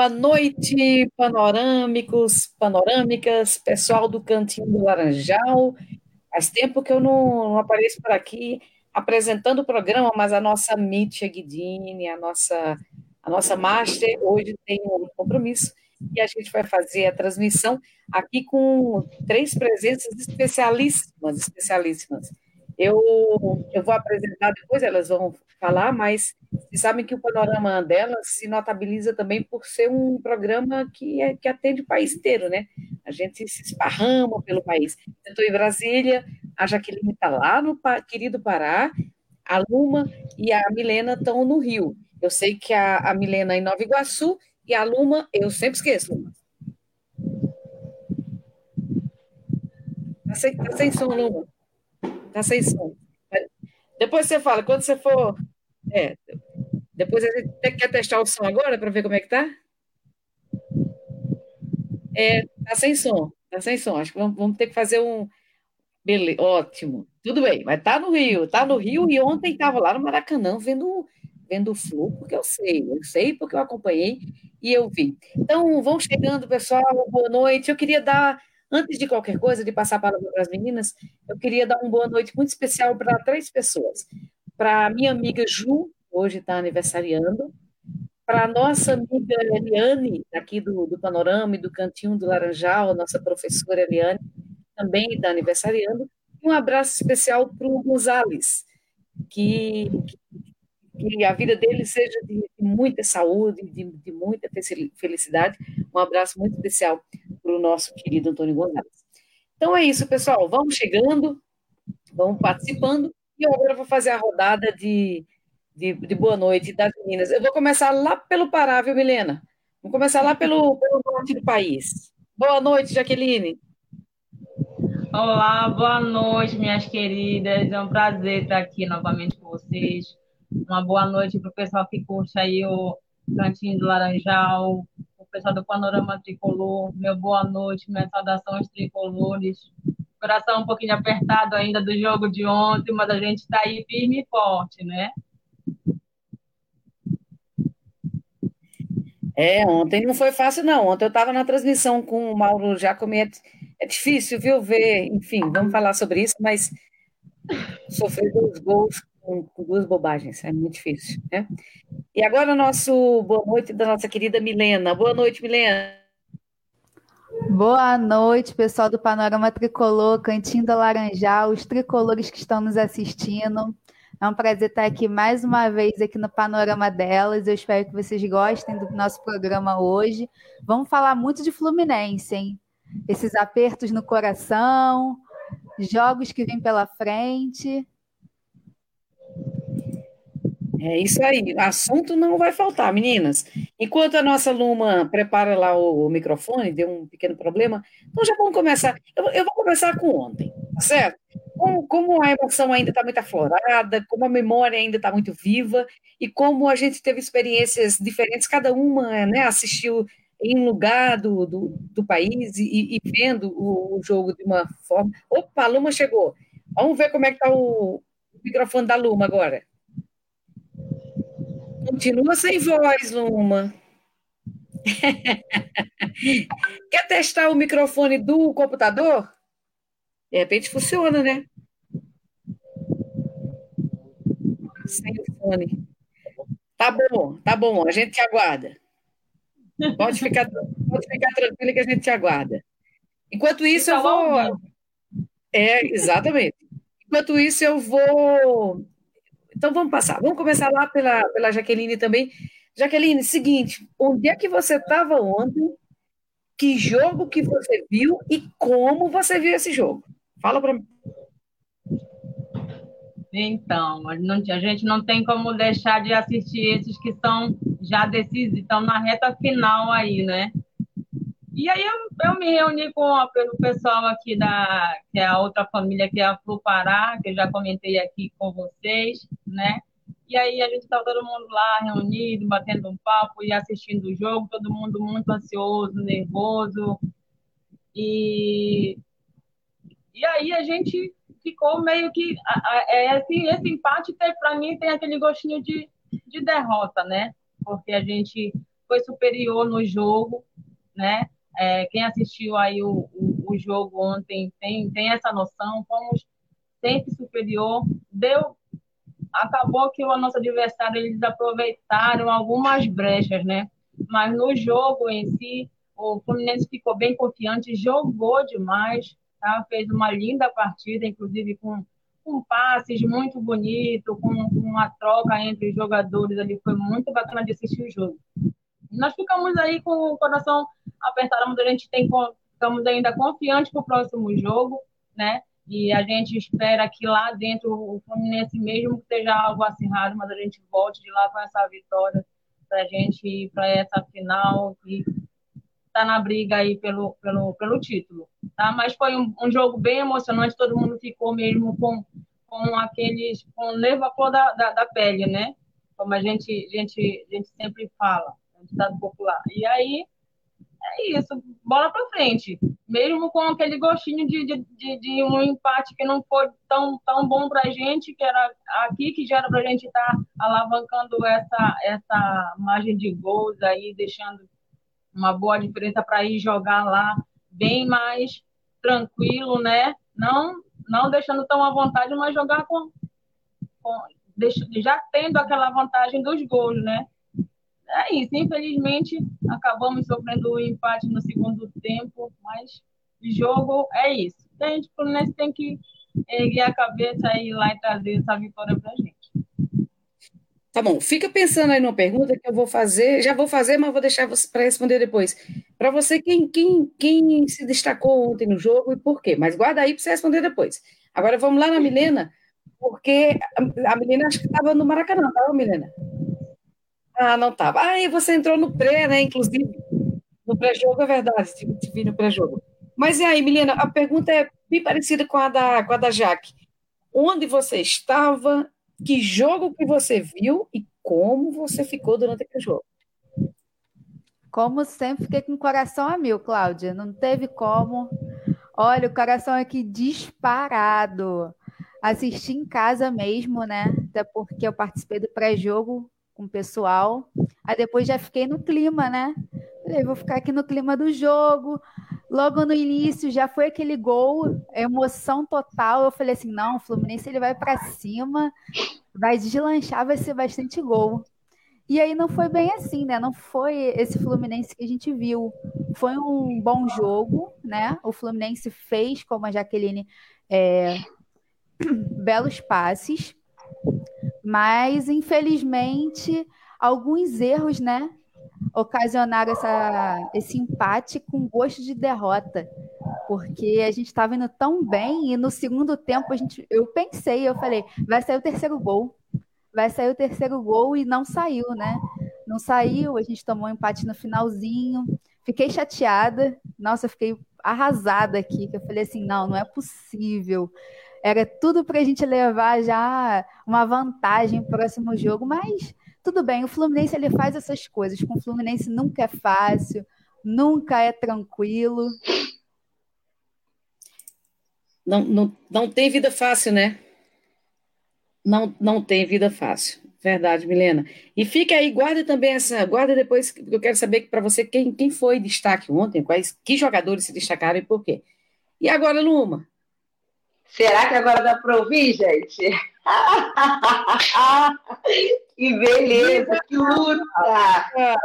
Boa noite, panorâmicos, panorâmicas, pessoal do Cantinho do Laranjal. Faz tempo que eu não, não apareço por aqui apresentando o programa, mas a nossa Mítia Guidini, a nossa, a nossa Master, hoje tem um compromisso e a gente vai fazer a transmissão aqui com três presenças especialíssimas, especialíssimas. Eu, eu vou apresentar depois, elas vão falar, mas vocês sabem que o panorama delas se notabiliza também por ser um programa que, é, que atende o país inteiro, né? A gente se esparrama pelo país. Eu estou em Brasília, a Jaqueline está lá no querido Pará, a Luma e a Milena estão no Rio. Eu sei que a, a Milena é em Nova Iguaçu e a Luma, eu sempre esqueço, Luma. Está sem, tá sem som, Luma. Está sem som. Depois você fala, quando você for. É, depois a gente quer testar o som agora para ver como é que tá? É, tá sem som, tá sem som. Acho que vamos, vamos ter que fazer um. Beleza, ótimo. Tudo bem, mas tá no Rio, tá no Rio e ontem estava lá no Maracanã vendo vendo o Flu, porque eu sei, eu sei porque eu acompanhei e eu vi. Então, vão chegando, pessoal, boa noite. Eu queria dar Antes de qualquer coisa, de passar a palavra para as meninas, eu queria dar uma boa noite muito especial para três pessoas. Para minha amiga Ju, hoje está aniversariando, para a nossa amiga Eliane, aqui do, do Panorama e do Cantinho do Laranjal, nossa professora Eliane, também está aniversariando, e um abraço especial para o Gonzales, que, que a vida dele seja de, muita saúde, de, de muita felicidade. Um abraço muito especial para o nosso querido Antônio Gonçalves. Então é isso, pessoal. Vamos chegando, vamos participando. E eu agora vou fazer a rodada de, de, de, boa noite das meninas. Eu vou começar lá pelo Pará, viu, Milena? Vou começar lá pelo, pelo norte do país. Boa noite, Jaqueline. Olá, boa noite, minhas queridas. É um prazer estar aqui novamente com vocês. Uma boa noite para o pessoal que curte aí o Cantinho do Laranjal, pessoal do Panorama Tricolor, meu boa noite, minhas saudações tricolores. Coração um pouquinho apertado ainda do jogo de ontem, mas a gente está aí firme e forte, né? É, ontem não foi fácil, não. Ontem eu estava na transmissão com o Mauro Giacometti. É difícil, viu, ver, enfim, vamos falar sobre isso, mas sofrer dois gols com, duas bobagens, é muito difícil, né? E agora nosso boa noite da nossa querida Milena. Boa noite, Milena. Boa noite, pessoal do Panorama Tricolor, Cantinho da Laranjal, os tricolores que estão nos assistindo. É um prazer estar aqui mais uma vez aqui no Panorama delas. Eu espero que vocês gostem do nosso programa hoje. Vamos falar muito de Fluminense, hein? Esses apertos no coração, jogos que vêm pela frente. É isso aí, assunto não vai faltar, meninas. Enquanto a nossa Luma prepara lá o, o microfone, deu um pequeno problema, então já vamos começar. Eu, eu vou começar com ontem, tá certo? Como, como a emoção ainda está muito aflorada, como a memória ainda está muito viva, e como a gente teve experiências diferentes, cada uma né, assistiu em um lugar do, do, do país e, e vendo o, o, jogo de uma forma. Opa, a Luma chegou. Vamos ver como é que está o, o microfone da Luma agora. Continua sem voz, Luma. Quer testar o microfone do computador? De repente funciona, né? Sem o fone. Tá bom, tá bom, a gente te aguarda. Pode ficar, pode ficar tranquila que a gente te aguarda. Enquanto isso, eu vou. É, exatamente. Enquanto isso, eu vou então vamos passar. Vamos começar lá pela, pela Jaqueline também. Jaqueline, seguinte, onde é que você estava ontem? Que jogo que você viu e como você viu esse jogo? Fala para mim. Então, a gente não tem como deixar de assistir esses que são já decisivos, estão na reta final aí, né? E aí eu, eu me reuni com o pessoal aqui da que é a outra família que é a Flu Pará, que eu já comentei aqui com vocês, né? E aí a gente estava todo mundo lá reunido, batendo um papo e assistindo o jogo, todo mundo muito ansioso, nervoso. E e aí a gente ficou meio que é, esse, esse empate para mim tem aquele gostinho de, de derrota, né? Porque a gente foi superior no jogo, né? É, quem assistiu aí o, o, o, jogo ontem tem, tem essa noção, fomos sempre superior, deu acabou que o nosso adversário eles aproveitaram algumas brechas, né? Mas no jogo em si, o Fluminense ficou bem confiante, jogou demais, tá? Fez uma linda partida, inclusive com, com passes muito bonito, com, com uma troca entre os jogadores ali, foi muito bacana de assistir o jogo. Nós ficamos aí com o coração apertado, mas a gente tem estamos ainda confiantes para o próximo jogo, né? E a gente espera que lá dentro o Fluminense, mesmo que seja algo acirrado, mas a gente volte de lá com essa vitória para a gente ir para essa final e tá na briga aí pelo, pelo, pelo título. Tá? Mas foi um, um jogo bem emocionante, todo mundo ficou mesmo com, com aqueles, com leva cor da, da, da, pele, né? Como a gente, a gente, a gente sempre fala, no estado popular. E aí é isso, bola para frente. Mesmo com aquele gostinho de, de, de, um empate que não foi tão, tão bom para a gente, que era aqui que já era para a gente estar tá alavancando essa, essa margem de gols aí, deixando uma boa diferença para ir jogar lá bem mais tranquilo, né? Não, não deixando tão à vontade, mas jogar com, com já tendo aquela vantagem dos gols, né? É isso. Infelizmente, acabamos sofrendo o um empate no segundo tempo, mas jogo é isso. A gente, Fluminense tem que erguer a cabeça e ir lá e trazer essa vitória para a gente. Tá bom, fica pensando aí numa pergunta que eu vou fazer, já vou fazer, mas vou deixar você para responder depois. Para você, quem, quem, quem se destacou ontem no jogo e por quê? Mas guarda aí para você responder depois. Agora vamos lá na Milena, porque a, Milena acho que estava no Maracanã, estava, Milena? Ah, não estava. Ah, e você entrou no pré, né? Inclusive, no pré-jogo, é verdade, te, te vi no pré-jogo. Mas e aí, Milena, a pergunta é bem parecida com a da, com a da Jaque. Onde você estava, que jogo que você viu e como você ficou durante aquele jogo? Como sempre, fiquei com o coração a mil, Cláudia. Não teve como. Olha, o coração aqui disparado. Assisti em casa mesmo, né? Até porque eu participei do pré-jogo com o pessoal. Aí depois já fiquei no clima, né? Falei, vou ficar aqui no clima do jogo. Logo no início já foi aquele gol, emoção total. Eu falei assim: não, o Fluminense ele vai para cima, vai deslanchar, vai ser bastante gol. E aí não foi bem assim, né? Não foi esse Fluminense que a gente viu. Foi um bom jogo, né? O Fluminense fez, como a Jaqueline, é, belos passes mas, infelizmente, alguns erros, né, ocasionaram essa, esse empate com gosto de derrota. Porque a gente estava indo tão bem e no segundo tempo a gente, eu pensei, eu falei, vai sair o terceiro gol. Vai sair o terceiro gol e não saiu, né? Não saiu, a gente tomou um empate no finalzinho. Fiquei chateada. Nossa, fiquei arrasada aqui, que eu falei assim, não, não é possível. Era tudo para a gente levar já uma vantagem próximo jogo, mas tudo bem, o Fluminense ele faz essas coisas. Com o Fluminense nunca é fácil, nunca é tranquilo. Não, não, não tem vida fácil, né? Não, não tem vida fácil. Verdade, Milena. E fica aí, guarda também essa, guarda depois, porque eu quero saber para você quem, quem foi destaque ontem, quais, que jogadores se destacaram e por quê. E agora, Luma, Será que agora dá para ouvir, gente? que beleza, que luta,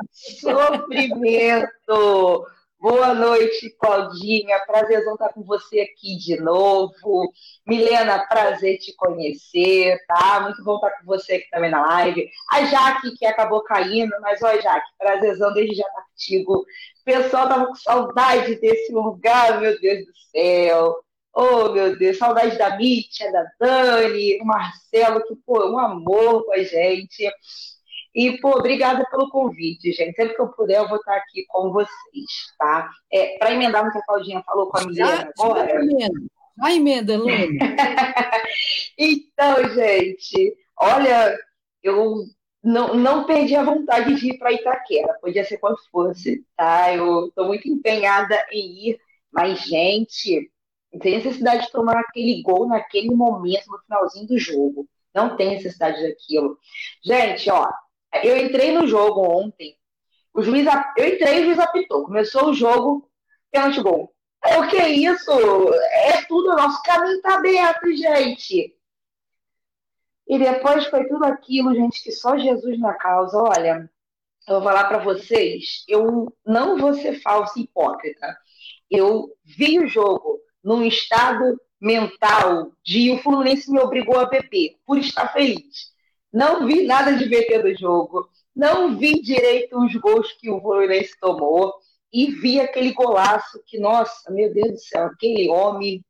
sofrimento. Boa noite, Claudinha. Prazerzão estar com você aqui de novo. Milena, prazer te conhecer, tá? Muito bom estar com você aqui também na live. A Jaque, que acabou caindo, mas olha, Jaque, prazerzão desde já estar contigo. O pessoal tava com saudade desse lugar, meu Deus do céu. Oh, meu Deus, saudade da Mítia, da Dani, do Marcelo, que, pô, um amor com a gente. E, pô, obrigada pelo convite, gente. Sempre que eu puder, eu vou estar aqui com vocês, tá? É, Para emendar no que a Claudinha falou com a Milena agora. Já emenda, Luna. então, gente, olha, eu não, não perdi a vontade de ir para Itaquera, podia ser quando fosse, tá? Eu estou muito empenhada em ir, mas, gente, não tem necessidade de tomar aquele gol naquele momento, no finalzinho do jogo. Não tem necessidade daquilo. Gente, ó, eu entrei no jogo ontem O juiz, eu entrei, o juiz apitou. Começou o jogo, pênalti gol. O que é isso? É tudo, o nosso caminho tá aberto, gente. E depois foi tudo aquilo, gente, que só Jesus na causa. Olha, eu vou falar para vocês, eu não vou ser falsa e hipócrita. Eu vi o jogo num estado mental de o Fluminense me obrigou a beber, por estar feliz. Não vi nada de VT do jogo, não vi direito os gols que o Fluminense tomou e vi aquele golaço que, nossa, meu Deus do céu, aquele homem.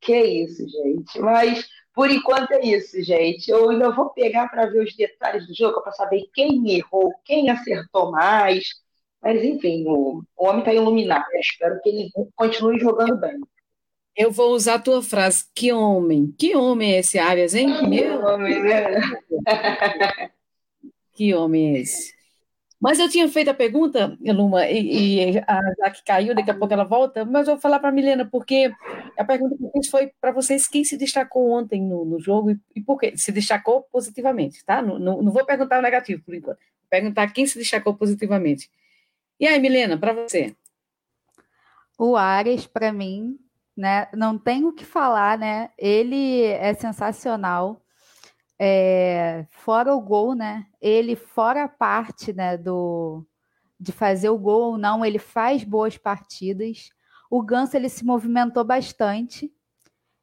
Que isso, gente. Mas por enquanto é isso, gente. Eu ainda vou pegar para ver os detalhes do jogo, para saber quem errou, quem acertou mais. Mas, enfim, o, o homem está iluminado. Eu espero que ele continue jogando bem. Eu vou usar a tua frase. Que homem. Que homem é esse Arias, hein? Que homem, né? que homem é esse? Mas eu tinha feito a pergunta, Luma, e, e a Jaque caiu, daqui a pouco ela volta, mas eu vou falar para a Milena, porque a pergunta que eu fiz foi para vocês quem se destacou ontem no, no jogo e, e, por quê? Se destacou positivamente, tá? Não, não, não, vou perguntar o negativo por enquanto, vou perguntar quem se destacou positivamente. E aí, Milena, para você? O Ares, para mim, né, não tem o que falar, né? Ele é sensacional é, fora o gol, né? Ele fora a parte, né, do de fazer o gol ou não, ele faz boas partidas. O Ganso ele se movimentou bastante.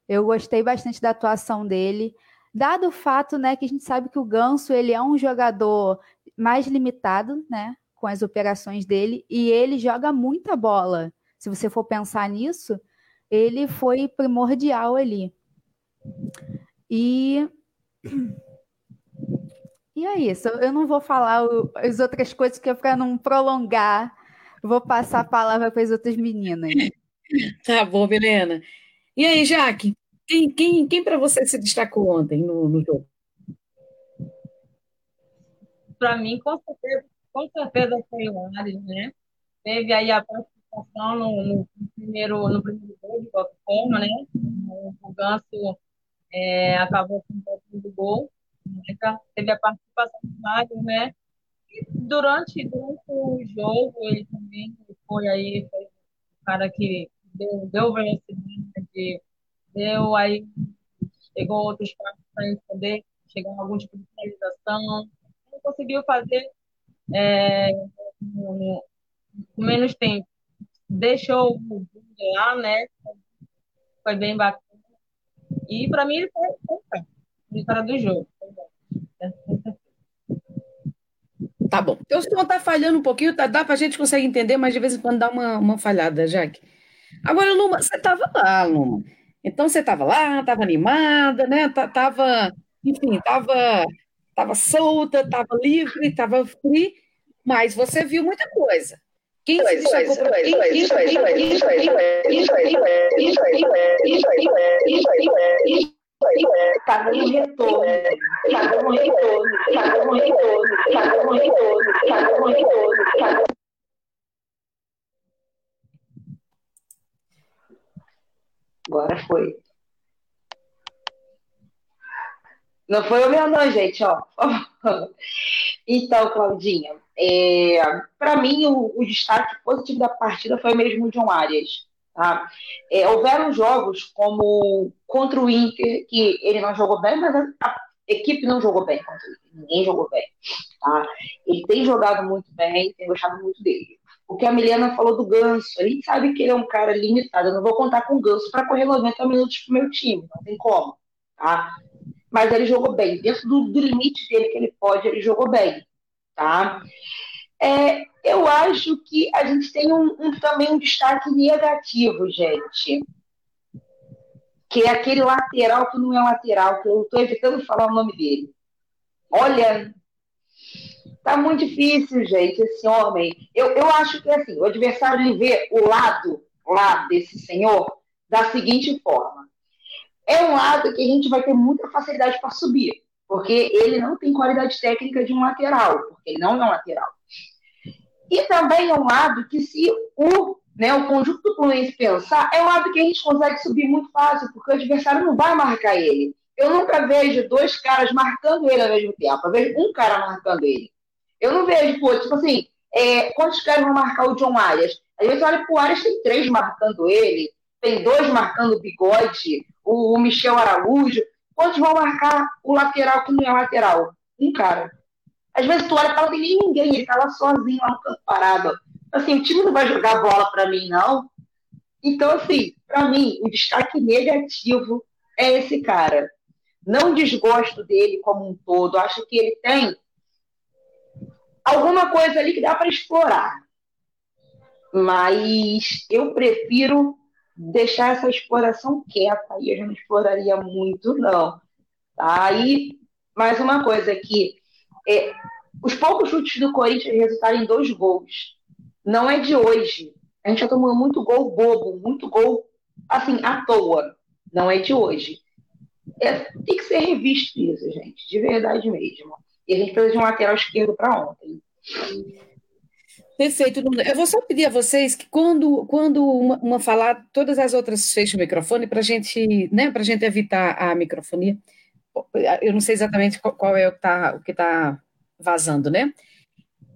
Eu gostei bastante da atuação dele, dado o fato, né, que a gente sabe que o Ganso ele é um jogador mais limitado, né, com as operações dele e ele joga muita bola. Se você for pensar nisso, ele foi primordial ali. E e é isso. Eu não vou falar as outras coisas que é para não prolongar. Vou passar a palavra para as outras meninas. Tá bom, Milena. E aí, Jaque, quem, quem, quem para você se destacou ontem no, no jogo? Para mim, com certeza, com certeza foi o Ares, né? Teve aí a participação no, no primeiro, no primeiro gol, de qualquer forma, né? O Ganso é, acabou com um do gol, né? teve a participação do Mário, né? E durante, durante o jogo, ele também foi aí, foi o cara que deu, deu velocidade, deu aí, chegou outros passos para ele poder chegar a algum tipo de finalização. Ele conseguiu fazer é, com menos tempo. Deixou o lá, né? Foi bem bacana e para mim ele foi a vitória do jogo. Tá bom. Então, o som está falhando um pouquinho, tá, dá a gente conseguir entender, mas de vez em quando dá uma, uma falhada, Jaque. Agora, Luma, você estava lá, Luma. Então, você estava lá, estava animada, né? Tava, enfim, estava tava solta, estava livre, estava free, mas você viu muita coisa. Quem se destacou Tá retorno, tá retorno, tá retorno, tá retorno, tá retorno, tá Agora foi. Não foi o meu, não, gente, ó. Então, Claudinha, é, para mim, o, o, destaque positivo da partida foi mesmo o John Arias. Tá? É, houveram jogos como contra o Inter, que ele não jogou bem, mas a equipe não jogou bem contra o Inter. Ninguém jogou bem. Tá? Ele tem jogado muito bem, tem gostado muito dele. O que a Milena falou do Ganso, a gente sabe que ele é um cara limitado. Eu não vou contar com o Ganso para correr 90 minutos pro meu time, não tem como. Tá? Mas ele jogou bem. Dentro do, limite dele que ele pode, ele jogou bem tá? É, eu acho que a gente tem um, um, também um destaque negativo, gente. Que é aquele lateral que não é lateral, que eu estou evitando falar o nome dele. Olha, tá muito difícil, gente, esse homem. Eu, eu acho que assim, o adversário ele vê o lado lá desse senhor da seguinte forma. É um lado que a gente vai ter muita facilidade para subir porque ele não tem qualidade técnica de um lateral, porque ele não é um lateral. E também é um lado que, se o, né, o conjunto do Fluminense pensar, é um lado que a gente consegue subir muito fácil, porque o adversário não vai marcar ele. Eu nunca vejo dois caras marcando ele ao mesmo tempo. Eu vejo um cara marcando ele. Eu não vejo, pô, tipo assim, é, quantos caras vão marcar o John Arias? Às vezes olha pro Arias, tem três marcando ele, tem dois marcando o bigode, o, o Michel Araújo. Quantos vão marcar o lateral que não é lateral? Um cara. Às vezes tu olha e fala, tem nem ninguém, ele tá lá sozinho lá no campo parado. Assim, o time não vai jogar bola para mim, não. Então, assim, para mim, o destaque negativo é esse cara. Não desgosto dele como um todo. Acho que ele tem alguma coisa ali que dá para explorar. Mas eu prefiro deixar essa exploração quieta. E eu já não exploraria muito, não. Tá? E mais uma coisa aqui. É, os poucos chutes do Corinthians resultaram em dois gols. Não é de hoje. A gente já tomou muito gol bobo, muito gol, assim, à toa. Não é de hoje. É, tem que ser revisto isso, gente, de verdade mesmo. E a gente precisa de um lateral esquerdo para ontem. Perfeito. Eu vou só pedir a vocês que quando, quando uma, uma falar, todas as outras fechem o microfone para gente, né, a gente evitar a microfonia. Eu não sei exatamente qual, é o que está tá vazando, né?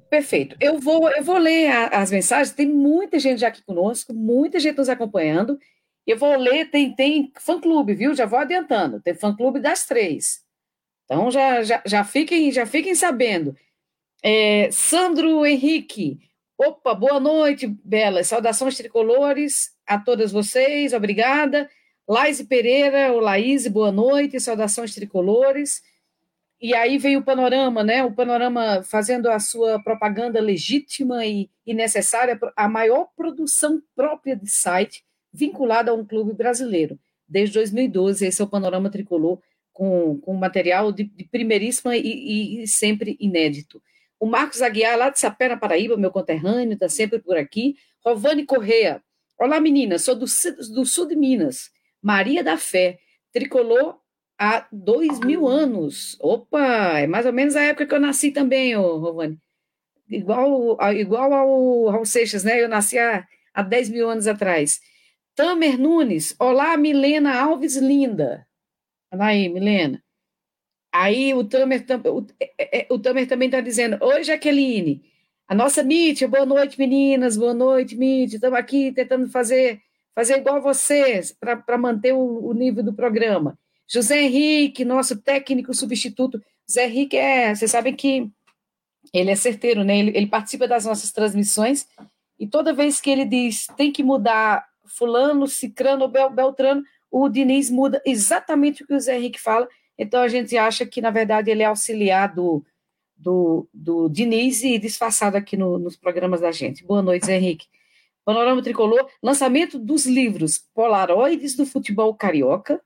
Perfeito. Eu vou, eu vou ler a, as mensagens. Tem muita gente já aqui conosco, muita gente nos acompanhando. Eu vou ler, tem, tem fã-clube, viu? Já vou adiantando. Tem fã-clube das três. Então já, já, já, fiquem, já fiquem sabendo. É, Sandro Henrique. Opa, boa noite, Bela. Saudações tricolores a todas vocês, obrigada. Laís Pereira, o Laís, boa noite, saudações tricolores. E aí veio o panorama, né? O panorama fazendo a sua propaganda legítima e, e necessária, a maior produção própria de site vinculada a um clube brasileiro. Desde 2012, esse é o panorama tricolor, com, com material de, de primeiríssima e, e, sempre inédito. O Marcos Aguiar, lá de Sapé, na Paraíba, meu conterrâneo, está sempre por aqui. Rovane Correa. Olá, meninas, sou do, do sul de Minas. Maria da Fé, tricolor há dois mil anos. Opa, é mais ou menos a época que eu nasci também, ô, Rovani. Igual, igual ao, ao Seixas, né? Eu nasci há, há 10 mil anos atrás. Tamer Nunes, olá, Milena Alves Linda. Olha aí, Milena. Aí o Tamer, o, é, é, o Tamer também está dizendo, oi, Jaqueline, a nossa Mítia, boa noite, meninas, boa noite, Mítia, estamos aqui tentando fazer, fazer igual vocês, para manter o, o nível do programa. José Henrique, nosso técnico substituto. José Henrique é, vocês sabem que ele é certeiro, né? Ele, ele, participa das nossas transmissões e toda vez que ele diz tem que mudar fulano, cicrano bel, beltrano, o Diniz muda exatamente o que o José Henrique fala. Então a gente acha que, na verdade, ele é auxiliar do, do, do Diniz e disfarçado aqui no, nos programas da gente. Boa noite, Zé Henrique. Panorama Tricolor, lançamento dos livros Polaroides do Futebol Carioca,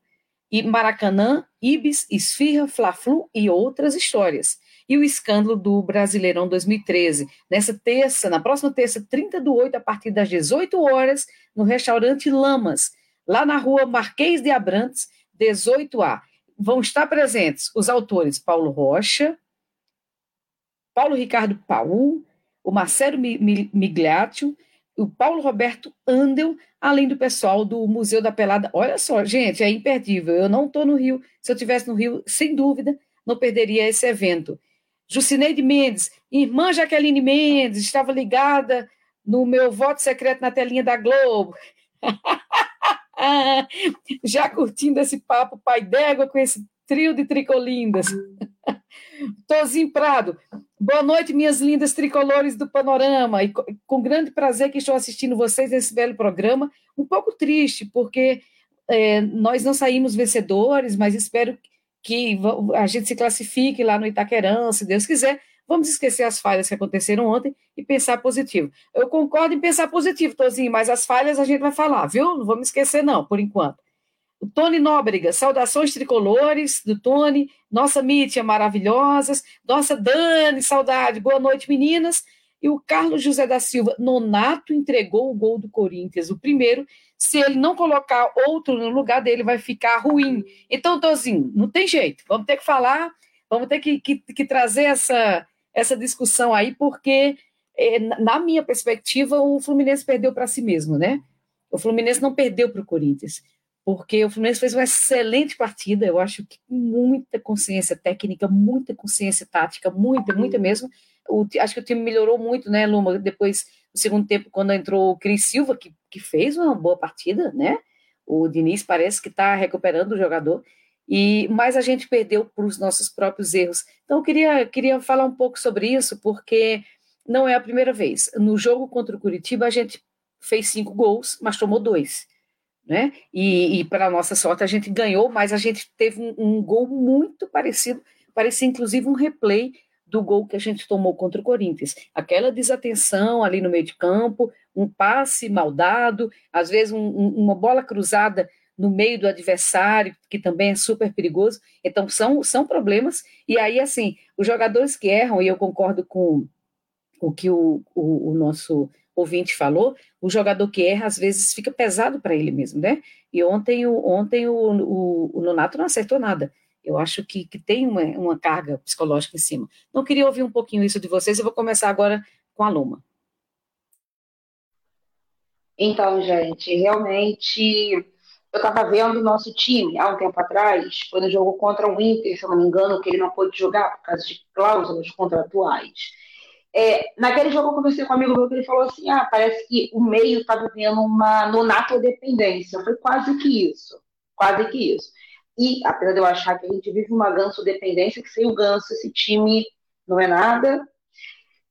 e Maracanã, Ibis, Esfirra, Fla-Flu e outras histórias. E o escândalo do Brasileirão 2013, nessa terça, na próxima terça, 30 do 8, a partir das 18 horas, no restaurante Lamas, lá na rua Marquês de Abrantes, 18A. Vão estar presentes os autores Paulo Rocha, Paulo Ricardo Paul, o Marcelo Migliaccio, o Paulo Roberto Andel, além do pessoal do Museu da Pelada. Olha só, gente, é imperdível. Eu não estou no Rio. Se eu estivesse no Rio, sem dúvida, não perderia esse evento. Jucineide Mendes, irmã Jaqueline Mendes, estava ligada no meu voto secreto na telinha da Globo. Já curtindo esse papo pai d'égua com esse trio de tricolindas. Tozinho Prado, boa noite, minhas lindas tricolores do Panorama, e com grande prazer que estou assistindo vocês nesse belo programa, um pouco triste, porque é, nós não saímos vencedores, mas espero que a gente se classifique lá no Itaquerão, se Deus quiser, vamos esquecer as falhas que aconteceram ontem e pensar positivo. Eu concordo em pensar positivo, Tozinho, mas as falhas a gente vai falar, viu? Não vamos esquecer não, por enquanto. O Tony Nóbrega, saudações tricolores do Tony, nossa Mítia maravilhosas, nossa Dani, saudade, boa noite meninas. E o Carlos José da Silva, Nonato entregou o gol do Corinthians, o primeiro. Se ele não colocar outro no lugar dele, vai ficar ruim. Então, Tozinho, não tem jeito, vamos ter que falar, vamos ter que, que, que trazer essa, essa discussão aí, porque, é, na minha perspectiva, o Fluminense perdeu para si mesmo, né? O Fluminense não perdeu para o Corinthians. porque o Fluminense fez uma excelente partida, eu acho que muita consciência técnica, muita consciência tática, muita, muita mesmo. O, acho que o time melhorou muito, né, Luma, depois no segundo tempo, quando entrou o Cris Silva, que, que fez uma boa partida, né? O Diniz parece que está recuperando o jogador, e mas a gente perdeu por os nossos próprios erros. Então, eu queria, queria falar um pouco sobre isso, porque não é a primeira vez. No jogo contra o Curitiba, a gente fez cinco gols, mas tomou dois. Né? E, e para nossa sorte, a gente ganhou, mas a gente teve um, um gol muito parecido, parecia inclusive um replay do gol que a gente tomou contra o Corinthians. Aquela desatenção ali no meio de campo, um passe mal dado, às vezes um, um, uma bola cruzada no meio do adversário, que também é super perigoso. Então, são, são problemas. E aí, assim, os jogadores que erram, e eu concordo com o que o, o, o nosso ouvinte falou, o jogador que erra, às vezes, fica pesado para ele mesmo, né? E ontem, o, ontem o, o, o Nonato não acertou nada. Eu acho que, que tem uma, uma carga psicológica em cima. Não queria ouvir um pouquinho isso de vocês, eu vou começar agora com a Luma. Então, gente, realmente eu estava vendo o nosso time há um tempo atrás, foi no jogo contra o Inter, se eu não me engano, que ele não pôde jogar por causa de cláusulas contratuais. É, naquele jogo eu conversei com um amigo meu que ele falou assim: ah, parece que o meio está vivendo uma nonato dependência. Foi quase que isso. Quase que isso. E, apesar de eu achar que a gente vive uma ganso dependência, que sem o ganso esse time não é nada.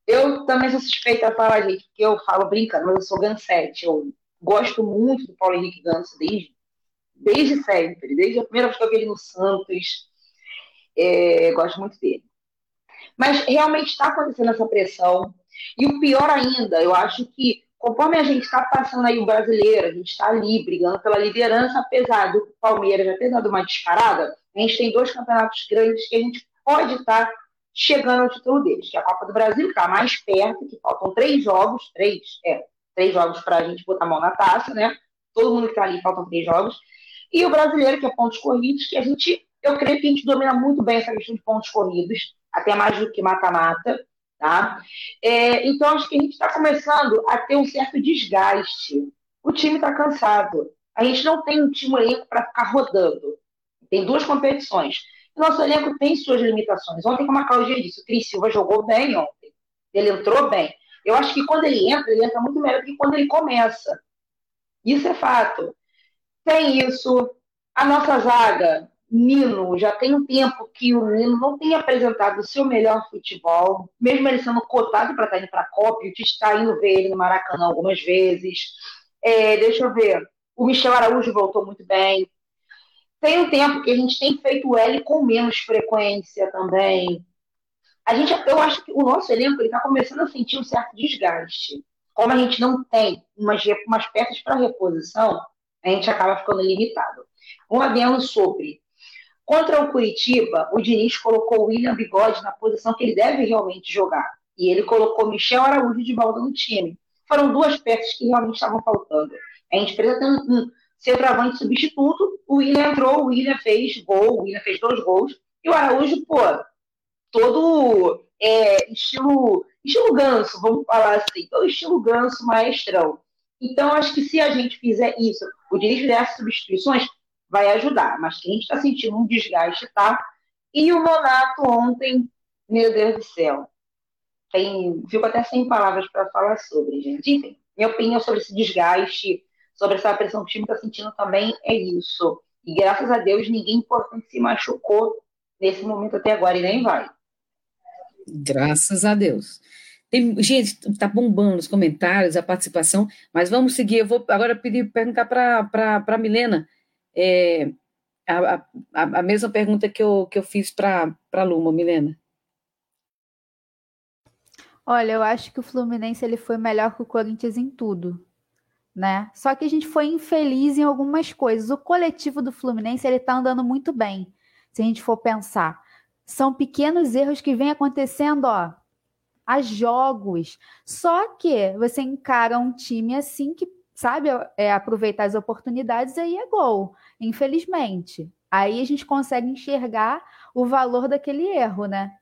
Eu também sou suspeita a falar, gente, porque eu falo brincando, mas eu sou gansete. Eu gosto muito do Paulo Henrique Ganso desde, desde sempre, desde a primeira vez que eu vi ele no Santos. É, gosto muito dele. Mas realmente está acontecendo essa pressão. E o pior ainda, eu acho que conforme a gente está passando aí o brasileiro, a gente está ali brigando pela liderança, apesar do Palmeiras ter dado uma disparada, a gente tem dois campeonatos grandes que a gente pode estar tá chegando ao título deles, que é a Copa do Brasil, que está mais perto, que faltam três jogos, três, é, três jogos para a gente botar a mão na taça, né? Todo mundo que está ali faltam três jogos. E o brasileiro, que é pontos corridos, que a gente, eu creio que a gente domina muito bem essa questão de pontos corridos, até mais do que mata-mata. Tá? É, então, acho que a gente está começando a ter um certo desgaste. O time está cansado. A gente não tem um time elenco para ficar rodando. Tem duas competições. O nosso elenco tem suas limitações. Ontem, como a Claudia disse, o Cris Silva jogou bem ontem. Ele entrou bem. Eu acho que quando ele entra, ele entra muito melhor do que quando ele começa. Isso é fato. Tem isso. A nossa zaga Nino, já tem um tempo que o Nino não tem apresentado o seu melhor futebol, mesmo ele sendo cotado para estar indo para a Copa, o Tite está indo ver ele no Maracanã algumas vezes. É, deixa eu ver, o Michel Araújo voltou muito bem. Tem um tempo que a gente tem feito o L com menos frequência também. A gente, eu acho que o nosso elenco está começando a sentir um certo desgaste. Como a gente não tem umas, umas peças para reposição, a gente acaba ficando limitado. Um adendo sobre Contra o Curitiba, o Diniz colocou o William Bigode na posição que ele deve realmente jogar. E ele colocou Michel Araújo de volta no time. Foram duas peças que realmente estavam faltando. A gente precisa ter um, centroavante substituto. O William entrou, o William fez gol, o William fez dois gols. E o Araújo, pô, todo é, estilo, estilo ganso, vamos falar assim, todo estilo ganso maestrão. Então, acho que se a gente fizer isso, o Diniz fizer essas substituições, vai ajudar, mas que a gente está sentindo um desgaste, tá? E o Monato ontem, meu Deus do céu, tem, fico até sem palavras para falar sobre, gente. Enfim, minha opinião sobre esse desgaste, sobre essa pressão que o time está sentindo também é isso. E graças a Deus ninguém importante se machucou nesse momento até agora e nem vai. Graças a Deus. Tem, gente, está bombando os comentários, a participação, mas vamos seguir. Eu vou agora pedir perguntar para a Milena é, a, a, a, mesma pergunta que eu, que eu fiz para a Luma, Milena. Olha, eu acho que o Fluminense ele foi melhor que o Corinthians em tudo, né? Só que a gente foi infeliz em algumas coisas. O coletivo do Fluminense ele está andando muito bem, se a gente for pensar. São pequenos erros que vêm acontecendo, ó, a jogos. Só que você encara um time assim que sabe é, aproveitar as oportunidades, aí é gol, infelizmente. Aí a gente consegue enxergar o valor daquele erro, né?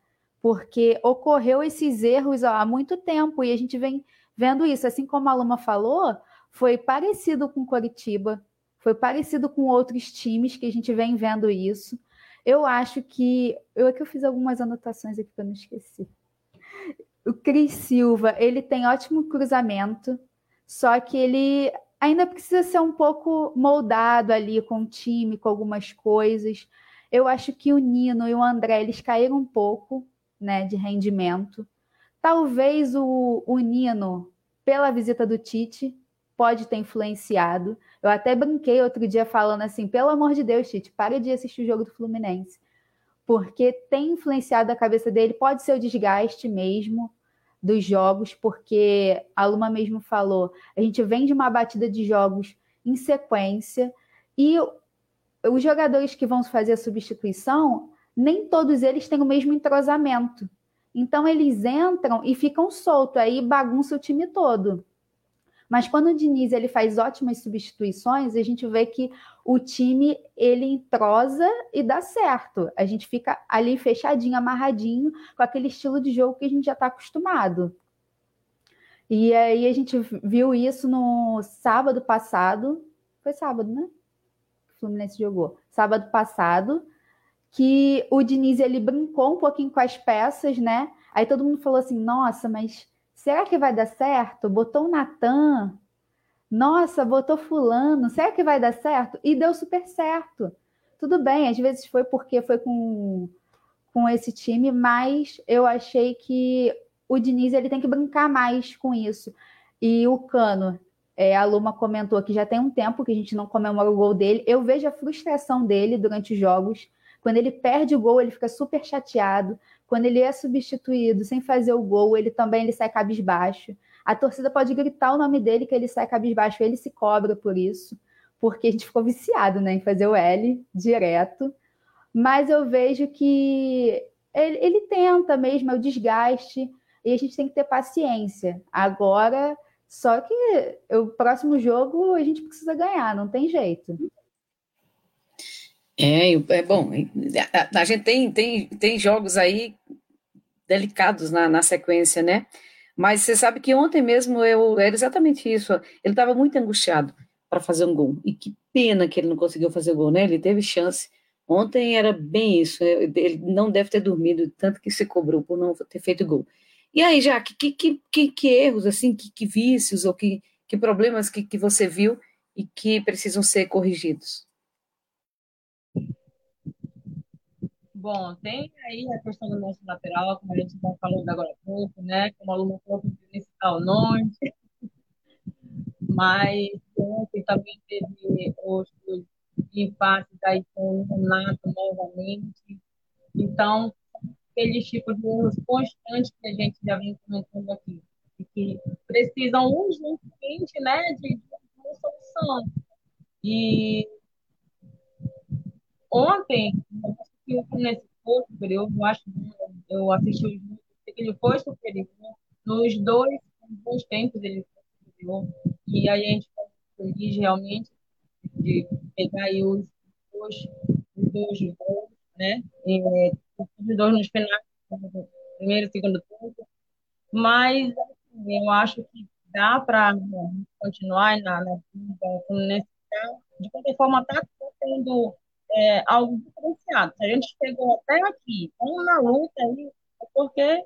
Porque ocorreu esses erros ó, há muito tempo e a gente vem vendo isso. Assim como a Luma falou, foi parecido com Curitiba. Foi parecido com outros times que a gente vem vendo isso. Eu acho que. Eu é que eu fiz algumas anotações aqui para não esquecer. O Cris Silva, ele tem ótimo cruzamento, só que ele ainda precisa ser um pouco moldado ali com o time, com algumas coisas. Eu acho que o Nino e o André, eles caíram um pouco né, de rendimento. Talvez o, o Nino, pela visita do Tite, pode ter influenciado. Eu até brinquei outro dia falando assim: pelo amor de Deus, Tite, pare de assistir o jogo do Fluminense. Porque tem influenciado a cabeça dele, pode ser o desgaste mesmo dos jogos, porque a Luma mesmo falou, a gente vem de uma batida de jogos em sequência e os jogadores que vão fazer a substituição, nem todos eles têm o mesmo entrosamento. Então eles entram e ficam soltos, aí bagunça o time todo. Mas quando o Diniz ele faz ótimas substituições, a gente vê que o time ele entrosa e dá certo. A gente fica ali fechadinho, amarradinho, com aquele estilo de jogo que a gente já está acostumado. E aí a gente viu isso no sábado passado. Foi sábado, né? O Fluminense jogou. Sábado passado, que o Diniz ele brincou um pouquinho com as peças, né? Aí todo mundo falou assim: nossa, mas Será que vai dar certo? Botou o Natan. Nossa, botou fulano. Será que vai dar certo? E deu super certo. Tudo bem, às vezes foi porque foi com, com esse time, mas eu achei que o Diniz ele tem que brincar mais com isso. E o Cano, é, a Luma comentou que já tem um tempo que a gente não comemora o gol dele. Eu vejo a frustração dele durante os jogos. Quando ele perde o gol, ele fica super chateado. Quando ele é substituído sem fazer o gol, ele também ele sai cabisbaixo. A torcida pode gritar o nome dele que ele sai cabisbaixo, ele se cobra por isso, porque a gente ficou viciado né, em fazer o L direto. Mas eu vejo que ele, ele tenta mesmo, é o desgaste, e a gente tem que ter paciência. Agora, só que o próximo jogo a gente precisa ganhar, não tem jeito. É, é bom. A, a, gente tem, tem, tem jogos aí delicados na, na sequência, né? Mas você sabe que ontem mesmo eu era exatamente isso. Ele estava muito angustiado para fazer um gol. E que pena que ele não conseguiu fazer o gol, né? Ele teve chance. Ontem era bem isso. É, ele não deve ter dormido tanto que se cobrou por não ter feito gol. E aí, Jaque, que, que, que, que erros, assim, que, que vícios ou que, que problemas que, que você viu e que precisam ser corrigidos? Bom, tem aí a questão do nosso lateral, como a gente já falou agora há pouco, né? Como o aluno falou, principal norte. Mas ontem também teve os, os empates aí com o Renato novamente. Então, aqueles tipos de erros constantes que a gente já vem comentando aqui, e que precisam urgentemente né, de, de uma solução. E ontem, que o Fluminense foi superior, eu acho eu assisti os jogos, ele foi superior. Nos dois, dois tempos ele foi superior. E aí a gente ficou feliz realmente de pegar aí os dois, os dois gols, né? E, os dois nos finais, primeiro e segundo tempo. Mas assim, eu acho que dá para continuar na, na, na Fluminense. De qualquer forma, está tendo é, algo diferenciado. Se a gente chegou até aqui, vamos na luta aí, é porque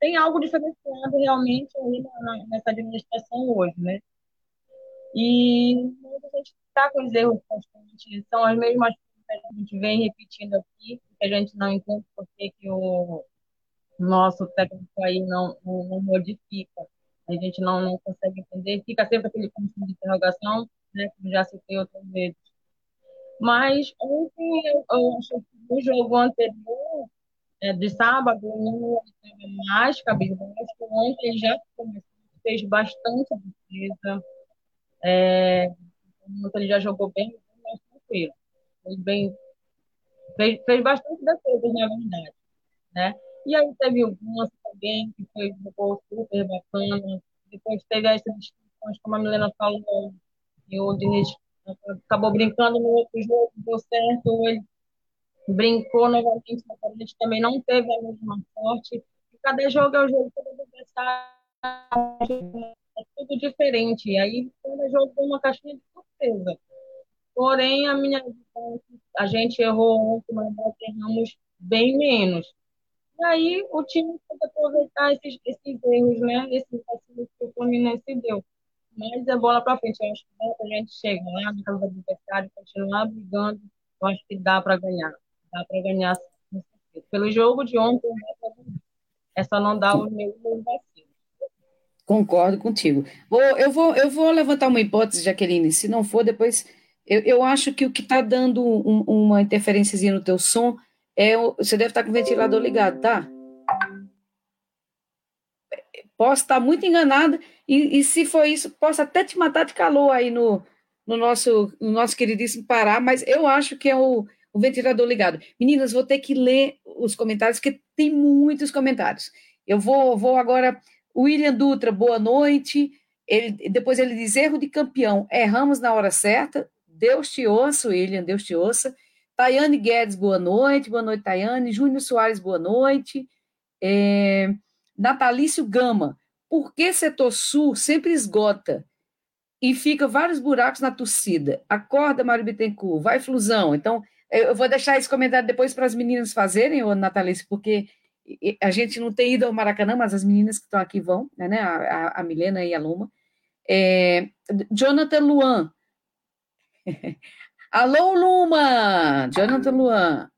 tem algo diferenciado realmente aí na, nessa administração hoje, né? E a gente está com os erros constantes, são as mesmas coisas que a gente vem repetindo aqui, que a gente não entende por que, que o nosso técnico aí não, não, não modifica. A gente não, não consegue entender, fica sempre aquele ponto de interrogação, né, como já citei outras vezes. Mas ontem, eu, eu no jogo anterior, é, de sábado, não estava mais cabisbaixo. Ontem já começou, fez bastante defesa. É, ele já jogou bem, mais tranquilo. Fez, bem, fez, fez bastante defesa, na verdade. Né? E aí teve o Gonçalo também, que foi um gol super bacana. Depois teve as discussões, como a Milena falou, e o Diniz acabou brincando no outro jogo, deu certo, ele brincou novamente, mas a gente também não teve a mesma sorte. Cada jogo é o jogo, todo adversário é tudo diferente. E aí, cada jogo tem uma caixinha de surpresa. Porém, a minha a gente errou ontem, mas nós erramos bem menos. E aí o time pode aproveitar esses, esses erros, né? Esse vacilo que o Fluminense deu. Mas é bola para frente. Eu acho que dá a gente chegar lá no campo adversário, continuar brigando. Eu acho que dá para ganhar. Dá para ganhar. Pelo jogo de ontem. É só não dar os mesmos. Concordo contigo. Vou, eu, vou, eu vou levantar uma hipótese, Jaqueline. Se não for, depois. Eu, eu acho que o que está dando um, uma interferência no teu som é. Você deve estar com o ventilador ligado, tá? Posso estar muito enganada, e, e se for isso, posso até te matar de calor aí no, no, nosso, no nosso queridíssimo Pará, mas eu acho que é o, o ventilador ligado. Meninas, vou ter que ler os comentários, porque tem muitos comentários. Eu vou, vou agora William Dutra, boa noite. Ele, depois ele diz: erro de campeão, erramos na hora certa. Deus te ouça, William, Deus te ouça. Tayane Guedes, boa noite. Boa noite, Tayane. Júnior Soares, boa noite. É, Natalício Gama, por que setor sul sempre esgota e fica vários buracos na torcida? Acorda, Mário Bittencourt, vai flusão. Então, eu vou deixar esse comentário depois para as meninas fazerem, Natalício, porque a gente não tem ido ao Maracanã, mas as meninas que estão aqui vão, né, né a, a, Milena e a Luma. É, Jonathan Luan. Alô, Luma! Jonathan Luan.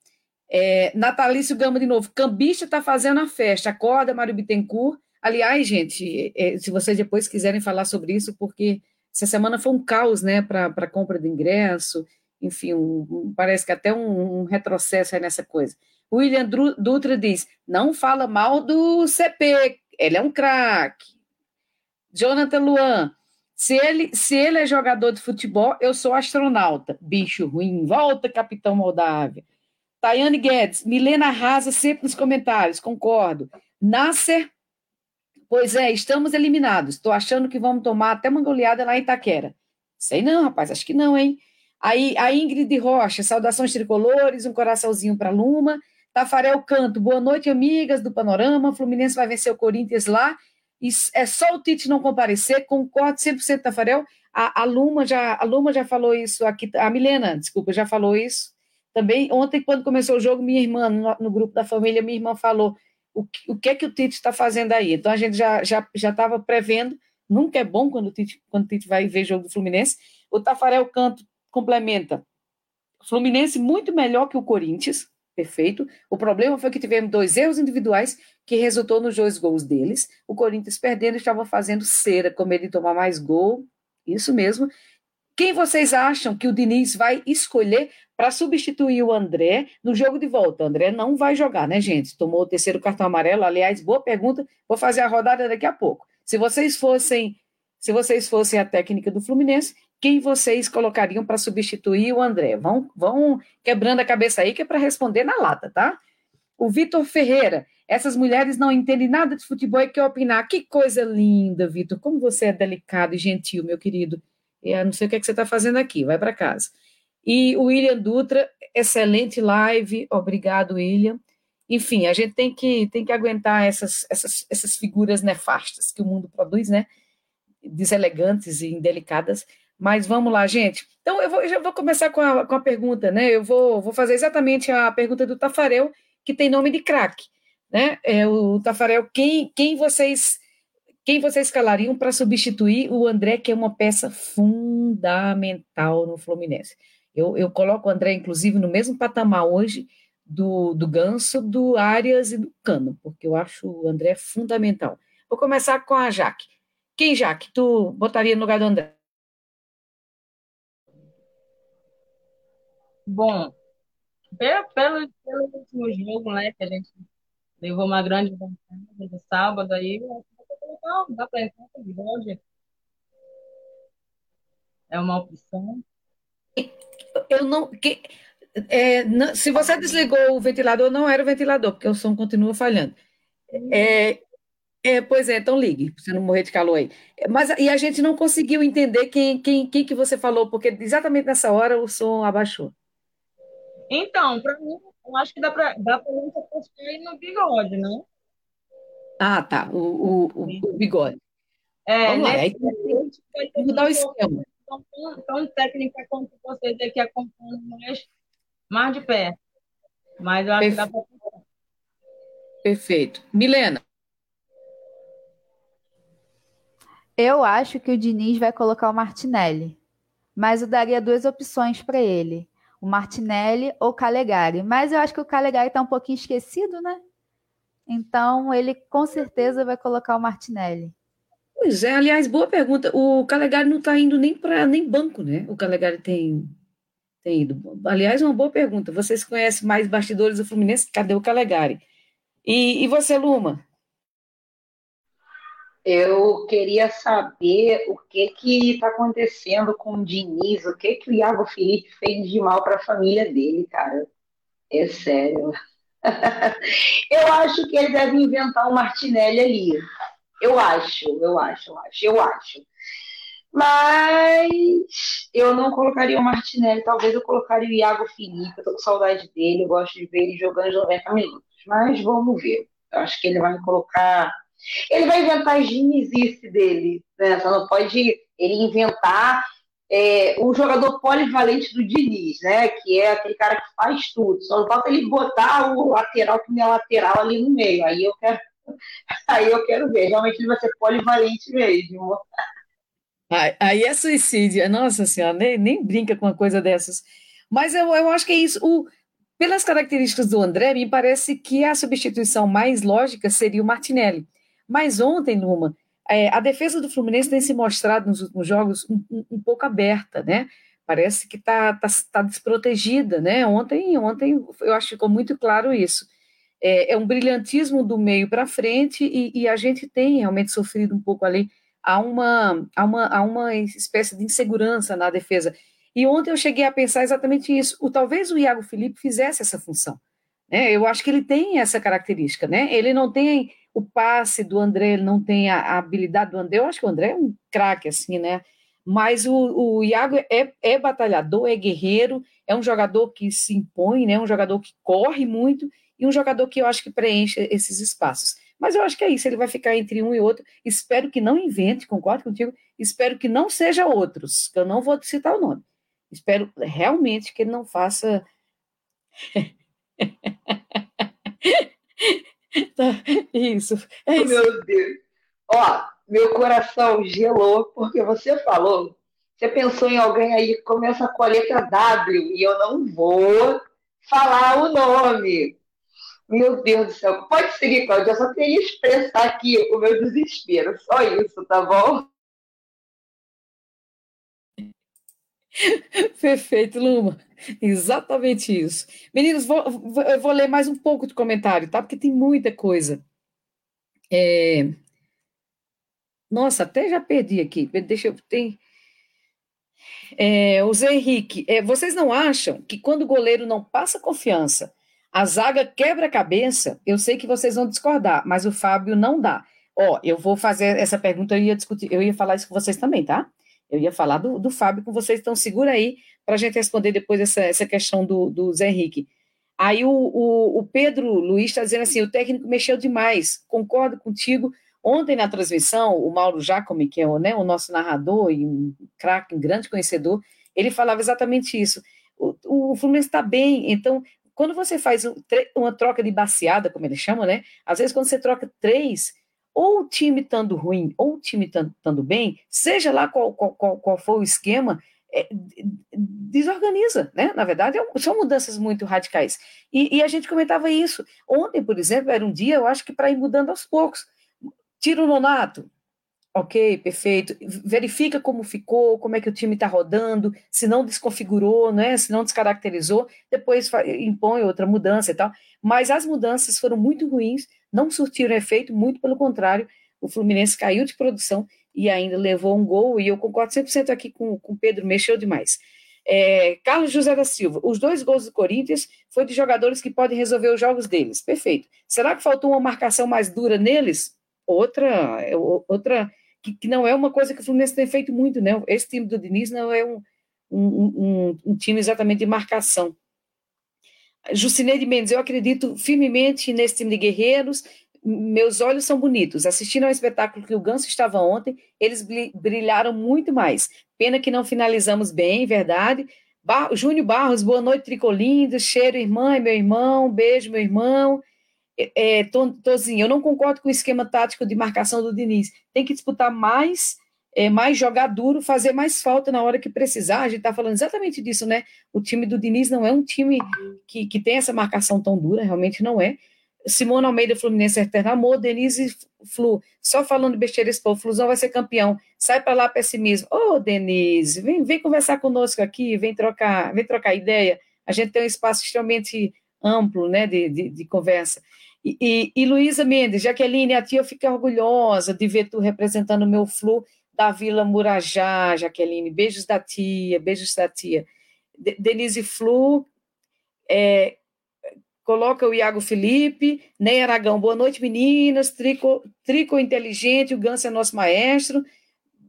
É, Natalício Gama de novo. Cambista está fazendo a festa. Acorda, Mário Bittencourt. Aliás, gente, é, se vocês depois quiserem falar sobre isso, porque essa semana foi um caos, né, para a compra de ingresso. Enfim, um, parece que até um, um retrocesso nessa coisa. William Dutra diz: não fala mal do CP, ele é um craque. Jonathan Luan, se ele, se ele é jogador de futebol, eu sou astronauta. Bicho ruim, volta, capitão Moldávia. Tayane Guedes, Milena Rasa sempre nos comentários, concordo. Nasser, pois é, estamos eliminados. Estou achando que vamos tomar até uma goleada lá em Itaquera. Sei não, rapaz, acho que não, hein? Aí a Ingrid Rocha, saudações tricolores, um coraçãozinho para Luma. Tafarel Canto, boa noite, amigas do Panorama. Fluminense vai vencer o Corinthians lá. É só o Tite não comparecer, concordo 100% Tafarel. A, a, Luma já, a Luma já falou isso aqui, a Milena, desculpa, já falou isso. Também, ontem, quando começou o jogo, minha irmã, no, no grupo da família, minha irmã falou o, o que é que o Tite está fazendo aí. Então, a gente já estava já, já prevendo, nunca é bom quando o, Tite, quando o Tite vai ver jogo do Fluminense. O Tafarel Canto complementa. Fluminense muito melhor que o Corinthians, perfeito. O problema foi que tivemos dois erros individuais que resultou nos dois gols deles. O Corinthians perdendo estava fazendo cera, com medo de tomar mais gol. Isso mesmo. Quem vocês acham que o Diniz vai escolher para substituir o André no jogo de volta? O André não vai jogar, né, gente? Tomou o terceiro cartão amarelo. Aliás, boa pergunta. Vou fazer a rodada daqui a pouco. Se vocês fossem, se vocês fossem a técnica do Fluminense, quem vocês colocariam para substituir o André? Vão, vão quebrando a cabeça aí, que é para responder na lata, tá? O Vitor Ferreira, essas mulheres não entendem nada de futebol e quer opinar. Que coisa linda, Vitor. Como você é delicado e gentil, meu querido. Eu não sei o que, é que você está fazendo aqui, vai para casa. E o William Dutra, excelente live. Obrigado, William. Enfim, a gente tem que, tem que aguentar essas, essas, essas figuras nefastas que o mundo produz, né? Deselegantes e indelicadas mas vamos lá, gente. Então, eu vou, eu já vou começar com a, com a pergunta, né? Eu vou, vou fazer exatamente a pergunta do Tafarel, que tem nome de craque. Né? É, o Tafarel, quem, quem vocês quem vocês escalariam para substituir o André, que é uma peça fundamental no Fluminense? Eu, eu coloco o André, inclusive, no mesmo patamar hoje do, do Ganso, do Arias e do Cano, porque eu acho o André fundamental. Vou começar com a Jaque. Quem, Jaque, tu botaria no lugar do André? Bom, pelo, pelo, pelo último jogo, né, que a gente levou uma grande vantagem de sábado aí, dá para entrar de hoje. É uma opção. Eu não, que, é, não, se você desligou o ventilador, não era o ventilador, porque o som continua falhando. É, é, pois é, então ligue, para você não morrer de calor aí. Mas e a gente não conseguiu entender quem, quem, quem que você falou, porque exatamente nessa hora o som abaixou. Então, para mim, eu acho que dá para dá pra gente apostar aí no bigode, né? Ah, tá. O, o, o, o bigode. É, Vamos lá. né? Aí que mudar o esquema. Tão, tão técnica quanto vocês aqui acompanham, mas mais de pé. Mas eu acho Perfe... que dá para. Perfeito. Milena. Eu acho que o Diniz vai colocar o Martinelli, mas eu daria duas opções para ele: o Martinelli ou o Calegari. Mas eu acho que o Calegari está um pouquinho esquecido, né? Então ele com certeza vai colocar o Martinelli. Pois é, aliás, boa pergunta. O Calegari não está indo nem para nem banco, né? O Calegari tem, tem ido. Aliás, uma boa pergunta. Vocês conhecem mais bastidores do Fluminense? Cadê o Calegari? E, e você, Luma? Eu queria saber o que que está acontecendo com o Diniz, o que que o Iago Felipe fez de mal para a família dele, cara. É sério. eu acho que ele deve inventar um Martinelli ali. Eu acho, eu acho, eu acho, eu acho. Mas eu não colocaria o Martinelli, talvez eu colocaria o Iago Felipe, eu tô com saudade dele, eu gosto de ver ele jogando 90 minutos. Mas vamos ver. Eu acho que ele vai colocar. Ele vai inventar a genizice dele, né? Só não pode ele inventar é, o jogador polivalente do Diniz, né? Que é aquele cara que faz tudo. Só não falta ele botar o lateral que não é lateral ali no meio. Aí eu quero, aí eu quero ver. Realmente ele vai ser polivalente mesmo. Aí é suicídio. Nossa senhora, nem, nem brinca com uma coisa dessas. Mas eu, eu acho que é isso. O, pelas características do André, me parece que a substituição mais lógica seria o Martinelli. Mas ontem, Numa, é, a defesa do Fluminense tem se mostrado nos últimos jogos um, um, um pouco aberta, né? Parece que está tá, tá desprotegida, né? Ontem, ontem eu acho que ficou muito claro isso. É, é um brilhantismo do meio para frente e, e, a gente tem realmente sofrido um pouco ali. Há uma, há, uma, há uma espécie de insegurança na defesa. E ontem eu cheguei a pensar exatamente isso. O, talvez o Iago Felipe fizesse essa função. Né? Eu acho que ele tem essa característica. Né? Ele não tem o passe do André, ele não tem a, a habilidade do André. Eu acho que o André é um craque, assim, né? Mas o, o Iago é, é batalhador, é guerreiro, é um jogador que se impõe, né? um jogador que corre muito e um jogador que eu acho que preenche esses espaços. Mas eu acho que é isso, ele vai ficar entre um e outro. Espero que não invente, concordo contigo, espero que não seja outros, que eu não vou citar o nome. Espero realmente que ele não faça. Tá, isso. É isso. Meu Deus. Ó, meu coração gelou porque você falou. Você pensou em alguém aí que começa com a letra W e eu não vou falar o nome. Meu Deus do céu. Pode seguir, Cláudia. Eu só queria expressar aqui o meu desespero. Só isso, tá bom? Perfeito, Luma. Exatamente isso. Meninos, vou, vou, ler mais um pouco de comentário, tá? Porque tem muita coisa. É... Nossa, até já perdi aqui. Deixa eu. Tem... É, o Zé Henrique, é, vocês não acham que quando o goleiro não passa confiança, a zaga quebra a cabeça? Eu sei que vocês vão discordar, mas o Fábio não dá. Ó, eu vou fazer essa pergunta, eu ia discutir, eu ia falar isso com vocês também, tá? Eu ia falar do, do Fábio com vocês, então segura aí para a gente responder depois essa, essa questão do, do Zé Henrique. Aí o, o, o Pedro Luiz está dizendo assim: o técnico mexeu demais, concordo contigo. Ontem na transmissão, o Mauro Jacome, que é o, né, o nosso narrador e um craque, um grande conhecedor, ele falava exatamente isso. O, o Fluminense está bem, então quando você faz uma troca de baseada, como ele chama, né? Às vezes, quando você troca três, ou o time estando ruim, ou o time estando bem, seja lá qual, qual, qual for o esquema, é, desorganiza, né? Na verdade, é são mudanças muito radicais. E, e, a gente comentava isso. Ontem, por exemplo, era um dia, eu acho que para ir mudando aos poucos. Tira o nonato. Ok, perfeito. Verifica como ficou, como é que o time está rodando, se não desconfigurou, né? se não descaracterizou, depois impõe outra mudança e tal. Mas as mudanças foram muito ruins, não surtiram efeito, muito pelo contrário, o Fluminense caiu de produção e ainda levou um gol, e eu concordo 100% aqui com o Pedro, mexeu demais. É, Carlos José da Silva, os dois gols do Corinthians foi de jogadores que podem resolver os jogos deles. Perfeito. Será que faltou uma marcação mais dura neles? Outra, é, outra que, que não é uma coisa que o Fluminense tem feito muito, né? Esse time do Diniz não é um, um, um, um time exatamente de marcação. Jucineide Mendes, eu acredito firmemente nesse time de guerreiros, meus olhos são bonitos. Assistindo ao espetáculo que o Ganso estava ontem, eles brilharam muito mais. Pena que não finalizamos bem, verdade. Bar Júnior Barros, boa noite, Tricolindo. Cheiro, irmã meu irmão. Beijo, meu irmão. É, é Tozinho, eu não concordo com o esquema tático de marcação do Diniz. Tem que disputar mais, é, mais jogar duro, fazer mais falta na hora que precisar. A gente está falando exatamente disso, né? O time do Diniz não é um time que, que tem essa marcação tão dura, realmente não é. Simone Almeida, Fluminense Eterno Amor, Denise Flu, só falando besteira esse povo, Flusão vai ser campeão, sai para lá pessimismo. Ô, oh, Denise, vem, vem conversar conosco aqui, vem trocar, vem trocar ideia, a gente tem um espaço extremamente amplo, né, de, de, de conversa. E, e, e Luísa Mendes, Jaqueline, a tia fica orgulhosa de ver tu representando o meu Flu da Vila Murajá, Jaqueline, beijos da tia, beijos da tia. De, Denise Flu, é, coloca o Iago Felipe, Ney Aragão, boa noite, meninas, Trico, Trico Inteligente, o Ganso é nosso maestro,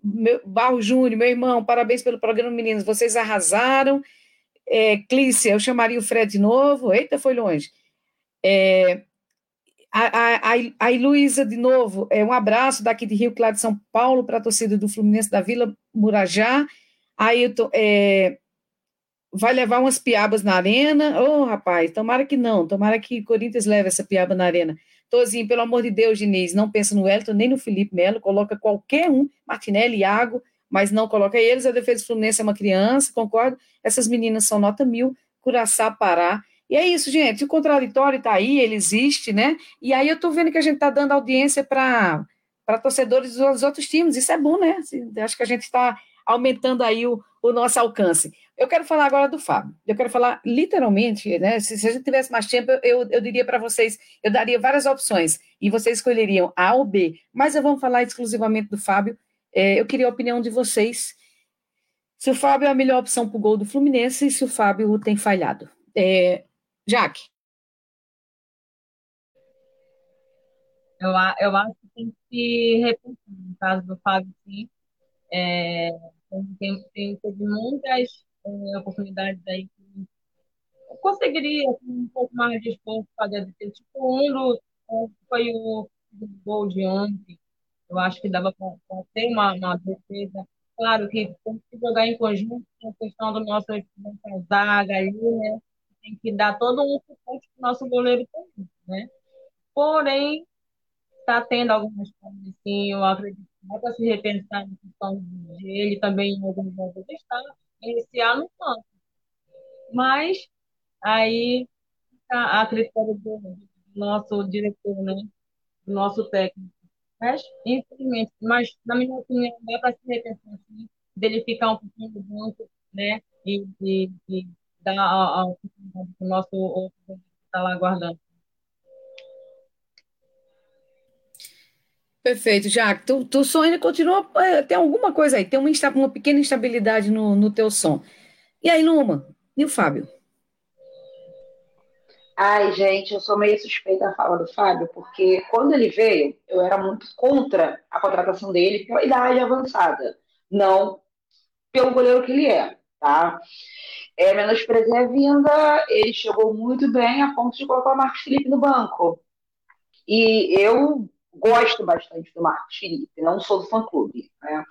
meu, Barro Júnior, meu irmão, parabéns pelo programa, meninas, vocês arrasaram, é, Clícia, eu chamaria o Fred de novo, eita, foi longe, é, a, a, a Luísa, de novo, é, um abraço daqui de Rio Claro de São Paulo para a torcida do Fluminense da Vila Murajá, Ailton, é, vai levar umas piabas na arena. Ô, oh, rapaz, tomara que não, tomara que Corinthians leve essa piaba na arena. Tozinho, pelo amor de Deus, Diniz, não pensa no Elton nem no Felipe Melo, coloca qualquer um, Martinelli, Iago, mas não coloca eles. A defesa do Fluminense é uma criança, concordo? Essas meninas são nota mil, Curaçá, Pará. E é isso, gente. O contraditório está aí, ele existe, né? E aí eu estou vendo que a gente está dando audiência para torcedores dos outros times. Isso é bom, né? Acho que a gente está aumentando aí o, o nosso alcance. Eu quero falar agora do Fábio. Eu quero falar literalmente, né? Se, se a gente tivesse mais tempo, eu, eu diria para vocês, eu daria várias opções e vocês escolheriam A ou B. Mas eu vou falar exclusivamente do Fábio. É, eu queria a opinião de vocês. Se o Fábio é a melhor opção para o gol do Fluminense e se o Fábio tem falhado. É, Jaque. Eu, eu acho que tem que repetir, no caso do Fábio, sim. É, tem, tem, teve muitas é, oportunidades aí que eu conseguiria assim, um pouco mais de esforço fazer tipo um do, foi o, o gol de ontem eu acho que dava para ter uma, uma defesa claro que tem que jogar em conjunto com a questão do nosso zaga aí né tem que dar todo um suporte para o nosso goleiro né porém está tendo algumas coisas assim eu acredito dá para se repensar na questão de ele também em alguns jogos estar, iniciar no campo. Mas aí a, a critério do, nosso diretor, né? do nosso técnico. Mas, infelizmente, mas na minha opinião, dá para se repensar assim, dele ficar um pouquinho do banco, né? E, e, e dar a, a oportunidade para o nosso outro que está lá aguardando. Perfeito, Jaque. Tu, tu som ainda continua. É, tem alguma coisa aí, tem uma, uma pequena instabilidade no, no teu som. E aí, Luma? E o Fábio? Ai, gente, eu sou meio suspeita a fala do Fábio, porque quando ele veio, eu era muito contra a contratação dele pela idade avançada, não pelo goleiro que ele é, tá? É, menosprezei a vinda, ele chegou muito bem a ponto de colocar o Marcos Felipe no banco. E eu gosto bastante do Marcos Felipe, não sou do fã-clube. Né?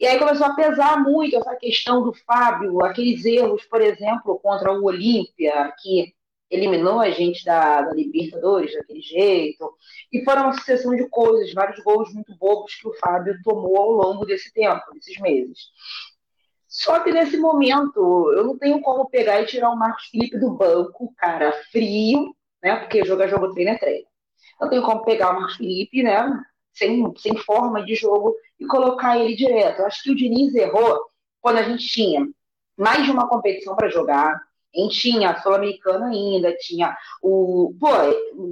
E aí começou a pesar muito essa questão do Fábio, aqueles erros, por exemplo, contra o Olímpia, que eliminou a gente da, da, Libertadores daquele jeito, e foram uma sucessão de coisas, vários gols muito bobos que o Fábio tomou ao longo desse tempo, desses meses. Só que nesse momento, eu não tenho como pegar e tirar o Marcos Felipe do banco, cara, frio, né? Porque jogo é jogo, treino é treino eu tenho como pegar o Marcos Felipe, né? Sem, sem forma de jogo e colocar ele direto. Eu acho que o Diniz errou quando a gente tinha mais de uma competição para jogar. A gente tinha a Sul-Americana ainda, tinha o. Pô,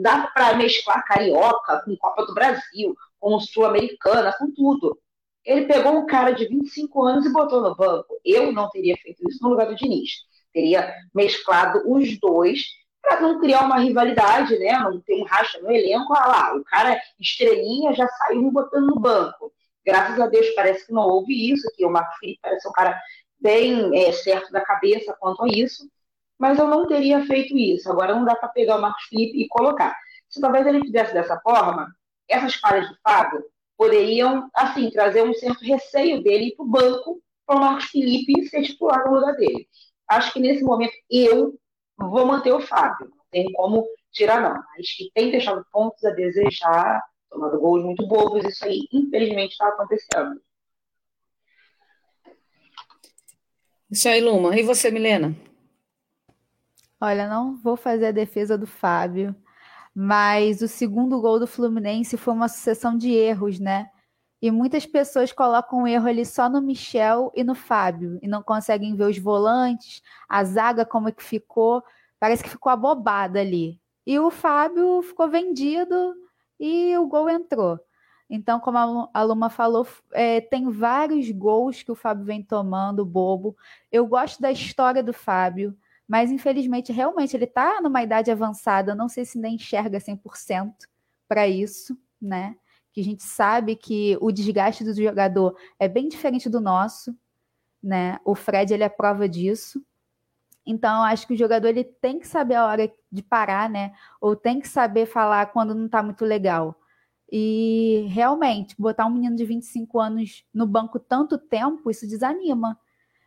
dá para mesclar carioca com Copa do Brasil, com Sul-Americana, com tudo. Ele pegou um cara de 25 anos e botou no banco. Eu não teria feito isso no lugar do Diniz. Teria mesclado os dois para não criar uma rivalidade, né? Não ter um racha no elenco, ah lá, o cara estrelinha já saiu botando no banco. Graças a Deus parece que não houve isso, que o Marco Felipe parece um cara bem é, certo da cabeça quanto a isso, mas eu não teria feito isso. Agora não dá para pegar o Marcos Felipe e colocar. Se talvez ele fizesse dessa forma, essas falhas do Fábio poderiam, assim, trazer um certo receio dele para o banco, para o Marcos Felipe ser titular no lugar dele. Acho que nesse momento eu vou manter o Fábio. Não tem como tirar, não. Mas que tem deixado pontos a desejar, tomado gols muito bobos, isso aí, infelizmente, está acontecendo. Isso aí, Luma. E você, Milena? Olha, não vou fazer a defesa do Fábio, mas o segundo gol do Fluminense foi uma sucessão de erros, né? E muitas pessoas colocam o erro ali só no Michel e no Fábio e não conseguem ver os volantes, a zaga como é que ficou. Parece que ficou abobada ali. E o Fábio ficou vendido e o gol entrou. Então, como a Luma falou, é, tem vários gols que o Fábio vem tomando, bobo. Eu gosto da história do Fábio, mas infelizmente, realmente, ele está numa idade avançada. Não sei se nem enxerga 100% para isso, né? Que a gente sabe que o desgaste do jogador é bem diferente do nosso, né? O Fred, ele é prova disso. Então, eu acho que o jogador ele tem que saber a hora de parar, né? Ou tem que saber falar quando não está muito legal. E realmente, botar um menino de 25 anos no banco tanto tempo, isso desanima.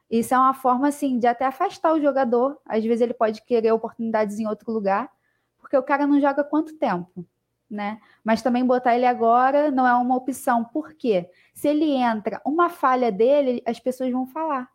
Isso é uma forma assim de até afastar o jogador. Às vezes ele pode querer oportunidades em outro lugar, porque o cara não joga quanto tempo, né? Mas também botar ele agora não é uma opção. Por quê? Se ele entra, uma falha dele, as pessoas vão falar.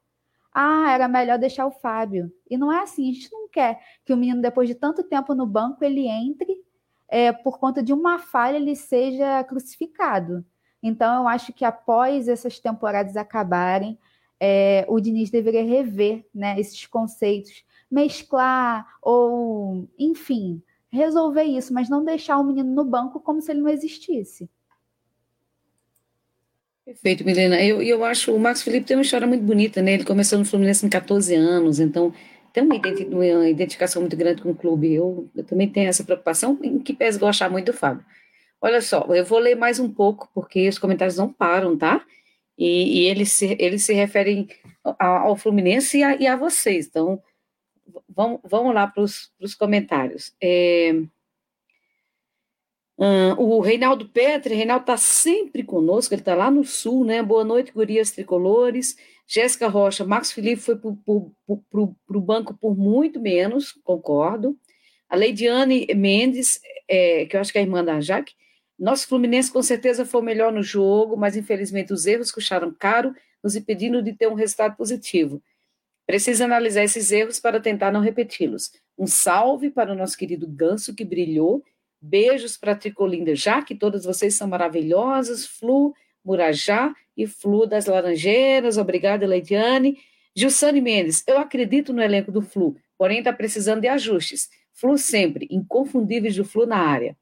Ah, era melhor deixar o Fábio. E não é assim. A gente não quer que o menino, depois de tanto tempo no banco, ele entre é, por conta de uma falha ele seja crucificado. Então, eu acho que após essas temporadas acabarem, é, o Diniz deveria rever né, esses conceitos, mesclar ou, enfim, resolver isso, mas não deixar o menino no banco como se ele não existisse. Perfeito, Milena. Eu, eu acho o Marcos Felipe tem uma história muito bonita, né? Ele começou no Fluminense com 14 anos, então tem uma, uma identificação muito grande com o clube. Eu, eu, também tenho essa preocupação, em que pese gostar muito do Fábio. Olha só, eu vou ler mais um pouco, porque os comentários não param, tá? E, e eles, se, eles se referem ao, Fluminense e a, e a, vocês. Então, vamos, vamos lá para os comentários. É, o Reinaldo Petri, Reinaldo está sempre conosco, ele está lá no sul, né? Boa noite, gurias tricolores. Jéssica Rocha, Marcos Felipe foi para o banco por muito menos, concordo. A Leidiane Mendes, é, que eu acho que é a irmã da Jaque, nosso Fluminense com certeza foi melhor no jogo, mas infelizmente os erros custaram caro, nos impedindo de ter um resultado positivo. Precisa analisar esses erros para tentar não repeti-los. Um salve para o nosso querido Ganso, que brilhou. Beijos para a Tricolinda, já que todas vocês são maravilhosas. Flu, Murajá e Flu das Laranjeiras. Obrigada, Leidiane. Gilsane Mendes, eu acredito no elenco do Flu, porém está precisando de ajustes. Flu sempre, inconfundíveis do Flu na área.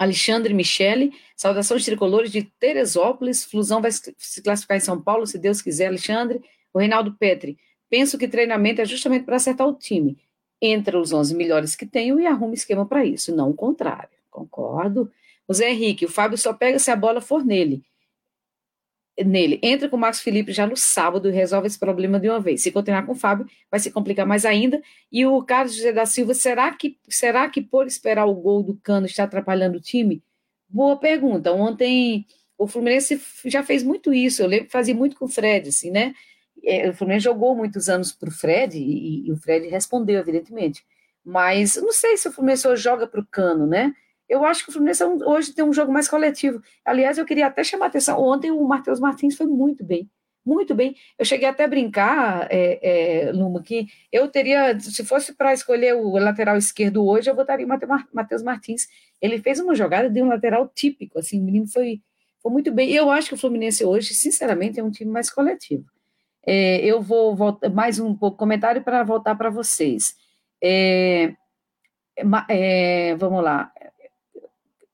Alexandre Michele, saudações tricolores de Teresópolis. Flusão vai se classificar em São Paulo, se Deus quiser, Alexandre. O Reinaldo Petri, penso que treinamento é justamente para acertar o time. Entre os 11 melhores que tenho e arruma esquema para isso, não o contrário. Concordo. O Zé Henrique, o Fábio só pega se a bola for nele nele. Entra com o Marcos Felipe já no sábado e resolve esse problema de uma vez. Se continuar com o Fábio, vai se complicar mais ainda. E o Carlos José da Silva, será que, será que por esperar o gol do Cano está atrapalhando o time? Boa pergunta. Ontem o Fluminense já fez muito isso. Eu lembro que fazia muito com o Fred, assim, né? É, o Fluminense jogou muitos anos para o Fred e, e, o Fred respondeu, evidentemente. Mas não sei se o Fluminense joga para o Cano, né? Eu acho que o Fluminense é hoje tem um jogo mais coletivo. Aliás, eu queria até chamar a atenção. Ontem o Matheus Martins foi muito bem. Muito bem. Eu cheguei até a brincar, é, é, Luma, que eu teria, se fosse para escolher o lateral esquerdo hoje, eu votaria o Matheus Martins. Ele fez uma jogada de um lateral típico, assim, o menino foi, foi muito bem. Eu acho que o Fluminense hoje, sinceramente, é um time mais coletivo. É, eu vou voltar mais um pouco comentário para voltar para vocês. É, é, vamos lá.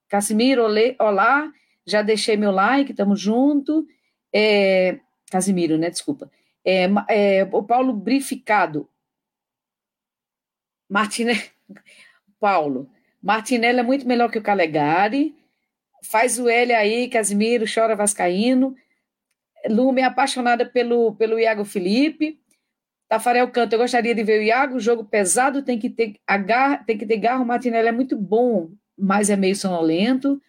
Casimiro, olá, já deixei meu like, estamos junto. É, Casimiro, né? Desculpa. É, é, o Paulo Brificado. Martinelli. Paulo. Martinelli é muito melhor que o Calegari. Faz o L aí, Casimiro, chora Vascaíno. Lume apaixonada pelo, pelo Iago Felipe. Tafarel Canto, eu gostaria de ver o Iago, jogo pesado, tem que ter, agar, tem que ter garro, Martinelli é muito bom mas é meio sonolento.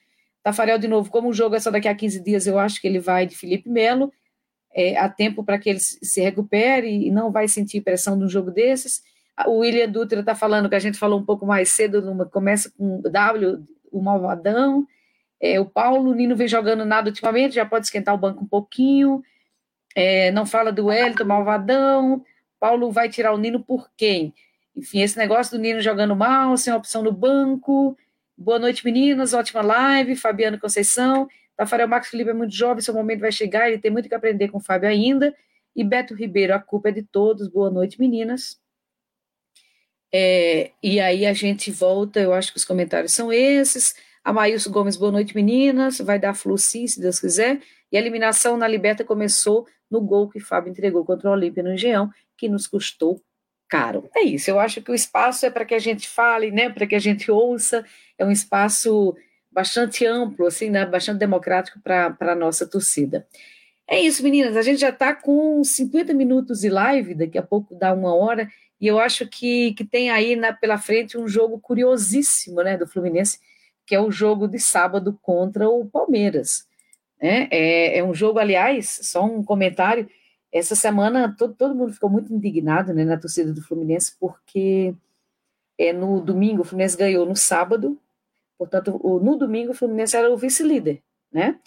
Tafarel, de novo, como o jogo é só daqui a 15 dias, eu acho que ele vai de Felipe Melo. É, há tempo para que ele se recupere e não vai sentir pressão de um jogo desses. O William Dutra está falando que a gente falou um pouco mais cedo, numa, começa com W, o Malvadão. É, o Paulo, o Nino vem jogando nada ultimamente, já pode esquentar o banco um pouquinho. É, não fala do Wellington, Malvadão. Paulo vai tirar o Nino por quem? Enfim, esse negócio do Nino jogando mal, sem opção no banco. Boa noite, meninas. Ótima live. Fabiano Conceição. Tafarel Marcos Felipe é muito jovem, seu momento vai chegar. Ele tem muito que aprender com o Fábio ainda. E Beto Ribeiro, a culpa é de todos. Boa noite, meninas. É, e aí a gente volta, eu acho que os comentários são esses. A Maílson Gomes, boa noite, meninas. Vai dar flu sim, se Deus quiser. E a eliminação na Liberta começou no gol que Fábio entregou contra o Olímpia no Engenhão, que nos custou caro. É isso, eu acho que o espaço é para que a gente fale, né, para que a gente ouça, é um espaço bastante amplo, assim, né, bastante democrático para a nossa torcida. É isso, meninas, a gente já está com 50 minutos de live, daqui a pouco dá uma hora, e eu acho que, que tem aí na, pela frente um jogo curiosíssimo, né, do Fluminense, que é o jogo de sábado contra o Palmeiras. Né? É, é um jogo, aliás, só um comentário, essa semana todo, todo mundo ficou muito indignado né, na torcida do Fluminense, porque é, no domingo o Fluminense ganhou no sábado, portanto, o, no domingo o Fluminense era o vice-líder, né?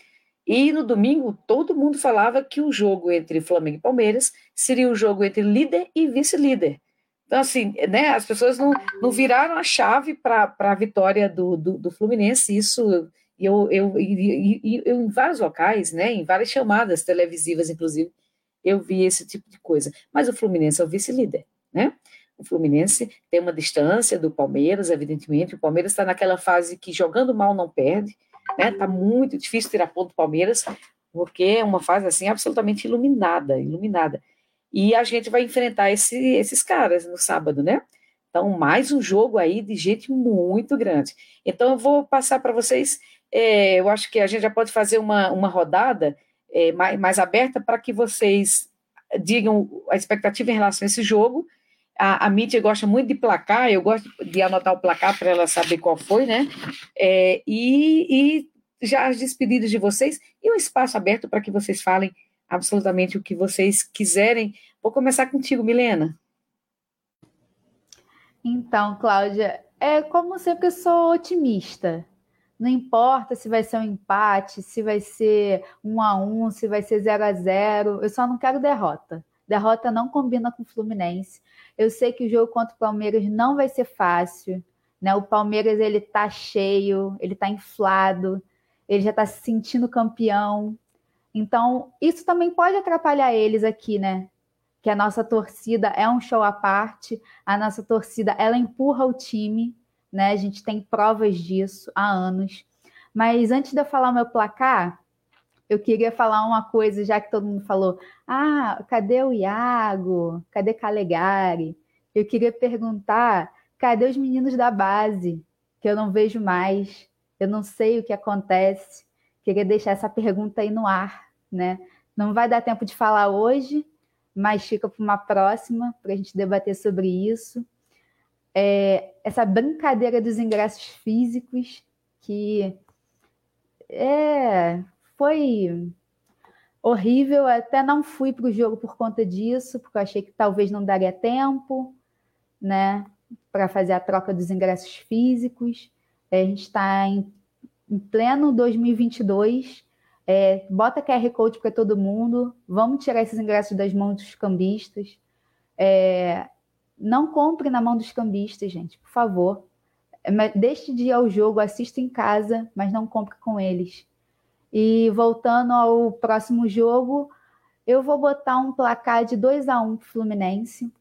E no domingo todo mundo falava que o jogo entre Flamengo e Palmeiras seria o jogo entre líder e vice-líder. Então, assim, né, as pessoas não, não viraram a chave para a vitória do, do, do, Fluminense, isso eu, eu, eu, eu, em vários locais, né, em várias chamadas televisivas, inclusive, eu vi esse tipo de coisa. Mas o Fluminense é o vice-líder, né? O Fluminense tem uma distância do Palmeiras, evidentemente. O Palmeiras está naquela fase que jogando mal não perde, né? Tá muito difícil tirar ponto do Palmeiras, porque é uma fase assim absolutamente iluminada, iluminada. E a gente vai enfrentar esse, esses caras no sábado, né? Então, mais um jogo aí de gente muito grande. Então, eu vou passar para vocês. É, eu acho que a gente já pode fazer uma, uma rodada é, mais, mais aberta para que vocês digam a expectativa em relação a esse jogo. A, a mídia gosta muito de placar, eu gosto de anotar o placar para ela saber qual foi, né? É, e, e já as despedidas de vocês e um espaço aberto para que vocês falem absolutamente o que vocês quiserem. Vou começar contigo, Milena. Então, Cláudia, é como sempre eu sou otimista. Não importa se vai ser um empate, se vai ser um a um, se vai ser 0 a 0 Eu só não quero derrota. Derrota não combina com o Fluminense. Eu sei que o jogo contra o Palmeiras não vai ser fácil. Né? O Palmeiras ele tá cheio, ele tá inflado, ele já está se sentindo campeão. Então, isso também pode atrapalhar eles aqui, né? Que a nossa torcida é um show à parte, a nossa torcida ela empurra o time, né? A gente tem provas disso há anos. Mas antes de eu falar o meu placar, eu queria falar uma coisa, já que todo mundo falou: ah, cadê o Iago? Cadê Calegari? Eu queria perguntar: cadê os meninos da base? Que eu não vejo mais, eu não sei o que acontece. Queria deixar essa pergunta aí no ar, né? Não vai dar tempo de falar hoje, mas fica para uma próxima, para a gente debater sobre isso é, essa brincadeira dos ingressos físicos que é, foi horrível. Até não fui para o jogo por conta disso, porque eu achei que talvez não daria tempo, né, para fazer a troca dos ingressos físicos. É, a gente está em, em, pleno 2022. É, bota QR Code para todo mundo. Vamos tirar esses ingressos das mãos dos cambistas. É, não compre na mão dos cambistas, gente, por favor. Deixe de ir ao jogo, assista em casa, mas não compre com eles. E voltando ao próximo jogo, eu vou botar um placar de 2 a 1 um Fluminense.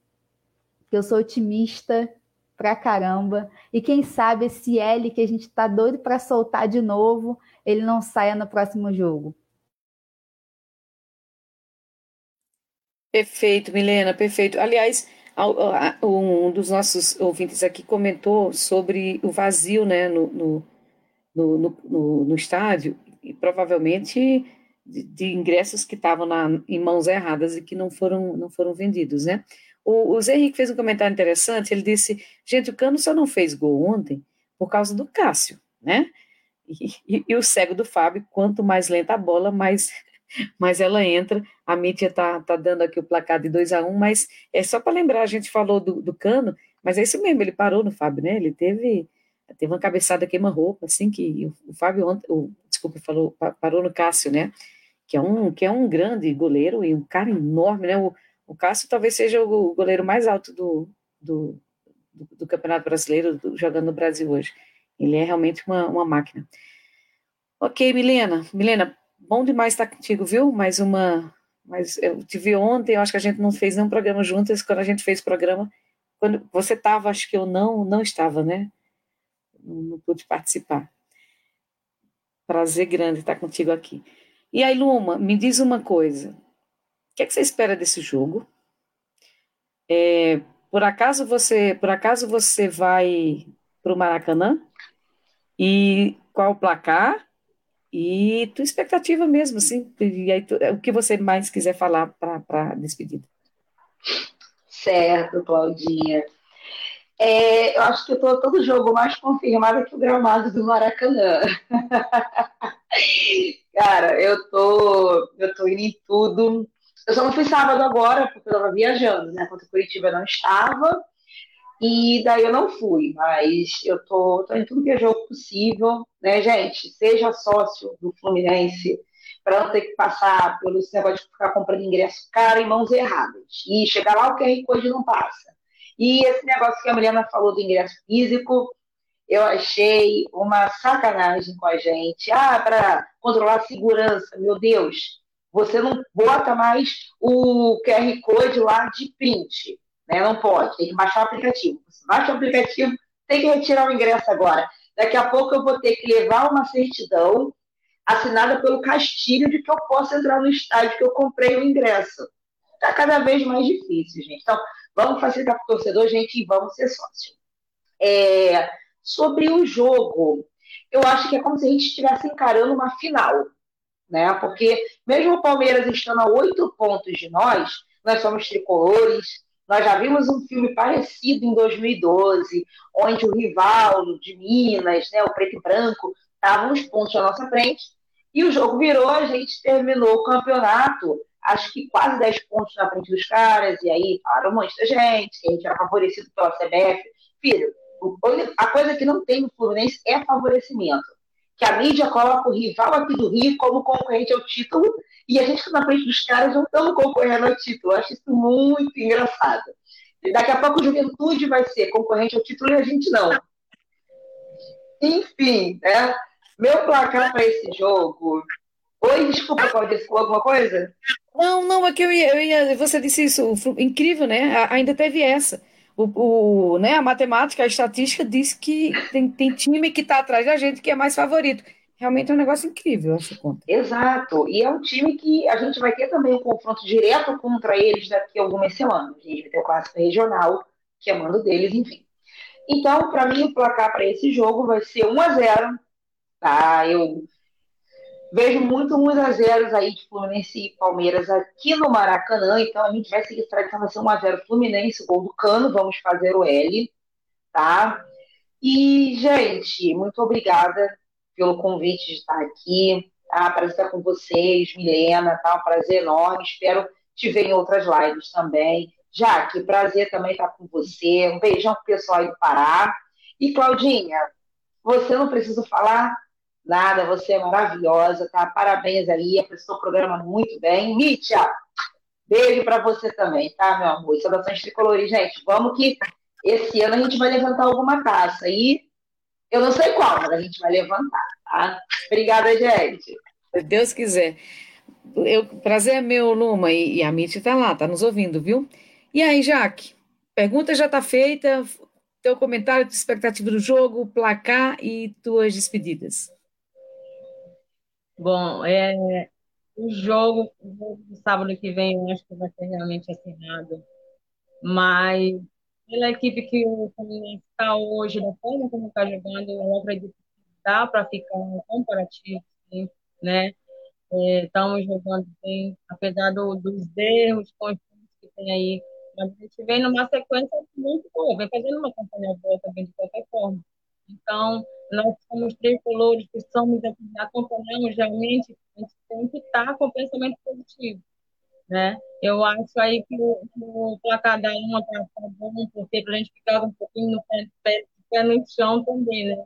Eu sou otimista pra caramba. E quem sabe esse L que a gente tá doido para soltar de novo, ele não saia no próximo jogo. Perfeito, Milena, perfeito. Aliás, um dos nossos ouvintes aqui comentou sobre o vazio né, no, no, no, no, no estádio, e provavelmente de, de ingressos que estavam em mãos erradas e que não foram, não foram vendidos. Né? O, o Zé Henrique fez um comentário interessante, ele disse, gente, o Cano só não fez gol ontem por causa do Cássio. né? E, e, e, o cego do Fábio, quanto mais lenta a bola, mais, mais ela entra. A mídia está tá dando aqui o placar de 2 a 1 um, mas é só para lembrar, a gente falou do, do Cano, mas é isso mesmo, ele parou no Fábio, né? Ele teve, teve uma cabeçada queima-roupa, assim, que o, Fábio, o, desculpa, falou, parou no Cássio, né? Que é, um, que é um grande goleiro e um cara enorme, né? O, o Cássio talvez seja o goleiro mais alto do, do, do, do Campeonato Brasileiro, do, jogando no Brasil hoje. Ele é realmente uma, uma máquina. Ok, Milena. Milena, bom demais estar contigo, viu? Mais uma. Mas eu te vi ontem, eu acho que a gente não fez nenhum programa juntas. Quando a gente fez o programa, quando você estava, acho que eu não, não estava, né? Não, não pude participar. Prazer grande estar contigo aqui. E aí, Luma, me diz uma coisa. O que, é que você espera desse jogo? É, por acaso você, por acaso você vai para o Maracanã? E qual o placar? E tua expectativa mesmo, assim, e aí, tu, o que você mais quiser falar para a despedida. Certo, Claudinha. É, eu acho que eu estou todo jogo mais confirmada que o gramado do Maracanã. Cara, eu tô, eu tô indo em tudo. Eu só não fui sábado agora, porque eu estava viajando, né? Quando Curitiba não estava. E daí eu não fui, mas eu tô, tô em tudo que é jogo possível, né, gente? Seja sócio do Fluminense, para não ter que passar pelo negócio de ficar comprando ingresso caro em mãos erradas. E chegar lá, o QR Code não passa. E esse negócio que a Mariana falou do ingresso físico, eu achei uma sacanagem com a gente. Ah, para controlar a segurança, meu Deus, você não bota mais o QR Code lá de print né? Não pode, tem que baixar o aplicativo. Você baixa o aplicativo, tem que retirar o ingresso agora. Daqui a pouco eu vou ter que levar uma certidão assinada pelo Castilho de que eu posso entrar no estádio que eu comprei o ingresso. Está cada vez mais difícil, gente. Então, vamos facilitar para o torcedor, gente, e vamos ser sócio. É, sobre o jogo, eu acho que é como se a gente estivesse encarando uma final, né? Porque mesmo o Palmeiras estando a oito pontos de nós, nós somos tricolores, nós já vimos um filme parecido em 2012, onde o rival de Minas, né, o preto e branco, estavam uns pontos à nossa frente, e o jogo virou, a gente terminou o campeonato, acho que quase 10 pontos na frente dos caras, e aí parou um monte de gente, que a gente era favorecido pela CBF. Filho, a coisa que não tem no Fluminense é favorecimento. Que a mídia coloca o rival aqui do Rio como concorrente ao título e a gente está na frente dos caras não estamos concorrendo ao título. Eu acho isso muito engraçado. E daqui a pouco o Juventude vai ser concorrente ao título e a gente não. Enfim, né? Meu placar para esse jogo. Oi, desculpa, você falou alguma coisa? Não, não, é que eu ia, eu ia, você disse isso, incrível, né? Ainda teve essa. O, o, né, a matemática, a estatística diz que tem, tem time que está atrás da gente que é mais favorito. Realmente é um negócio incrível essa conta. Exato. E é um time que a gente vai ter também um confronto direto contra eles daqui a algumas semanas. A gente vai ter o clássico regional, que é mando deles, enfim. Então, para mim, o placar para esse jogo vai ser 1 a 0 tá? Eu vejo muito 1 a 0 aí de Fluminense e Palmeiras aqui no Maracanã. Então, a gente vai seguir tradição, vai ser 1 a 0 Fluminense, gol do Cano, vamos fazer o L, tá? E, gente, muito obrigada pelo convite de estar aqui. Tá? Prazer estar com vocês, Milena, tá? Um prazer enorme. Espero te ver em outras lives também. Jaque, prazer também estar com você. Um beijão pro pessoal aí do Pará. E Claudinha, você não precisa falar nada, você é maravilhosa, tá? Parabéns aí, apresentou o programa muito bem. Mítia, beijo para você também, tá, meu amor? Saudações tricolores, gente. Vamos que esse ano a gente vai levantar alguma taça. E eu não sei qual, mas a gente vai levantar, tá? Obrigada, gente. Se Deus quiser. Eu, prazer é meu, Luma, e, e a Mitty está lá, está nos ouvindo, viu? E aí, Jaque? Pergunta já está feita. Teu comentário, tua expectativa do jogo, placar e tuas despedidas. Bom, é, o jogo, o jogo do sábado que vem, eu acho que vai ser realmente acirrado. Mas pela equipe que o Fluminense está hoje, da forma como está jogando, eu acredito que dá para ficar um comparativo, sim, né? É, estamos jogando bem, apesar do, dos erros constantes que tem aí, mas a gente vem numa sequência muito boa, vem fazendo uma campanha boa também de qualquer forma. Então, nós somos tricolores que somos, acompanhamos realmente, a gente tem que estar com pensamento positivo, né? Eu acho aí que o, o placar da uma está tá bom, porque para a gente ficar um pouquinho no pé, pé, pé no chão também, né?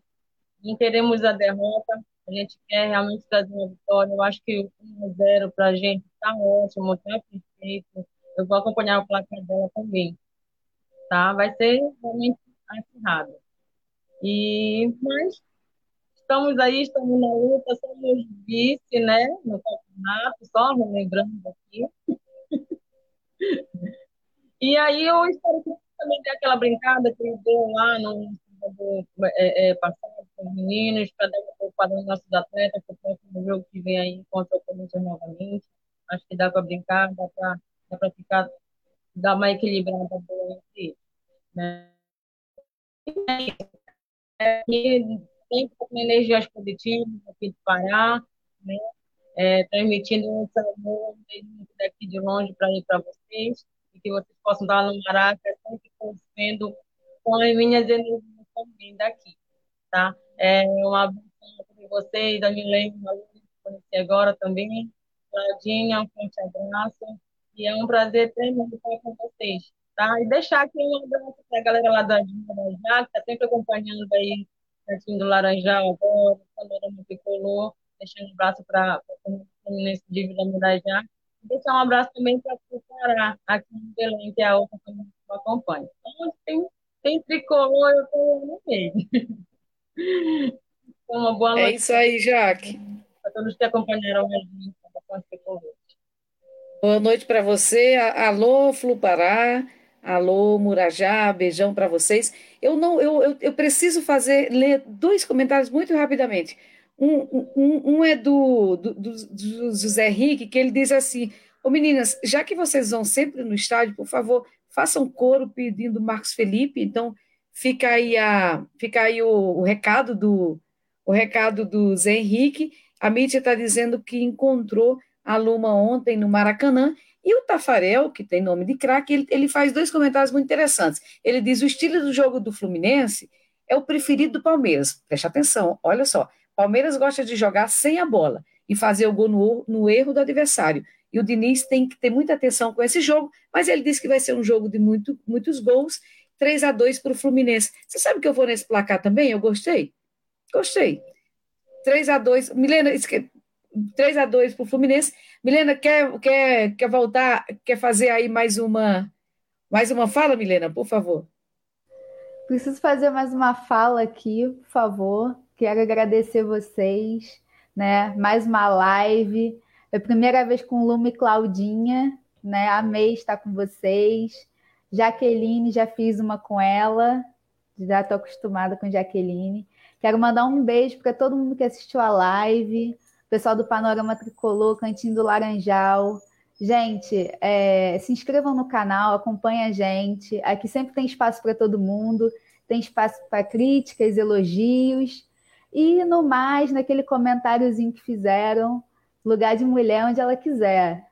Não queremos a derrota, a gente quer realmente trazer uma vitória. Eu acho que o 1x0 para a gente está ótimo, está perfeito. Eu vou acompanhar o placar dela também. Tá? Vai ser realmente acirrado. E, mas estamos aí, estamos na luta, somos vice, né, no campeonato, só lembrando aqui. e aí eu espero que também dê aquela brincada que ele deu lá no é, é, passado com os meninos, para dar um pouco para os nossos atletas, para o próximo jogo que vem aí contra o Corinthians novamente. Acho que dá para brincar, dá para ficar, dar uma equilibrada boa entre eles. Né? E tem energias positivas aqui de Pará, né? É, transmitindo um amor daqui de longe para ir para vocês e que vocês possam dar no Maraca sempre conhecendo com as minhas energias também daqui, tá? É um abraço para vocês, da Milene, conheci agora também, Claudinha, um forte abraço e é um prazer tremendo estar com vocês, tá? E deixar aqui um abraço para a galera lá da da Já, que está sempre acompanhando aí pertinho do Laranjal agora, Panorama Tricolor, deixando um abraço para o Fluminense de Vila Mirajá, e deixar um abraço também para o Pará, aqui em Belém, que é a outra que eu acompanho. Então, tem, tem tricolor, eu estou no meio. Então, uma boa noite. É isso aí, Jaque. Para todos que acompanharam a gente, tricolor. Boa noite para você. Alô, Flupará. Alô, Murajá, beijão para vocês. Eu não, eu, eu, eu, preciso fazer ler dois comentários muito rapidamente. Um, um, um é do, do, do, José Henrique, que ele diz assim: Ô meninas, já que vocês vão sempre no estádio, por favor, façam coro pedindo Marcos Felipe. Então, fica aí, a, fica aí o, o recado do o recado do Zé Henrique. A Mítia está dizendo que encontrou a Luma ontem no Maracanã e o Tafarel, que tem nome de craque, ele, ele faz dois comentários muito interessantes. Ele diz: o estilo do jogo do Fluminense é o preferido do Palmeiras. Preste atenção, olha só. Palmeiras gosta de jogar sem a bola e fazer o gol no, no erro do adversário. E o Diniz tem que ter muita atenção com esse jogo, mas ele disse que vai ser um jogo de muito, muitos gols, 3 a 2 para o Fluminense. Você sabe que eu vou nesse placar também? Eu gostei? Gostei. 3 a 2 Milena, 3 a 2 para o Fluminense. Milena, quer, quer, quer voltar, quer fazer aí mais uma, mais uma fala, Milena, por favor? Preciso fazer mais uma fala aqui, por favor. Quero agradecer vocês, né? Mais uma live. É a primeira vez com Lume e Claudinha, né? Amei estar com vocês. Jaqueline, já fiz uma com ela. Já estou acostumada com Jaqueline. Quero mandar um beijo para todo mundo que assistiu a live pessoal do Panorama Tricolor, Cantinho do Laranjal. Gente, é, se inscrevam no canal, acompanhem a gente. Aqui sempre tem espaço para todo mundo, tem espaço para críticas, elogios. E no mais, naquele comentáriozinho que fizeram, lugar de mulher onde ela quiser.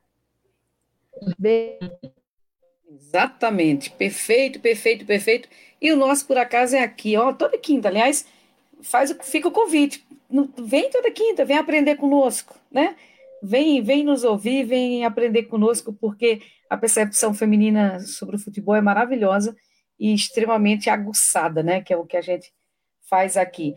Beijo. Exatamente, perfeito, perfeito, perfeito. E o nosso, por acaso, é aqui, ó, toda quinta, aliás, faz, fica o convite vem toda quinta, vem aprender conosco, né? Vem, vem nos ouvir, vem aprender conosco, porque a percepção feminina sobre o futebol é maravilhosa e extremamente aguçada, né? Que é o que a gente faz aqui.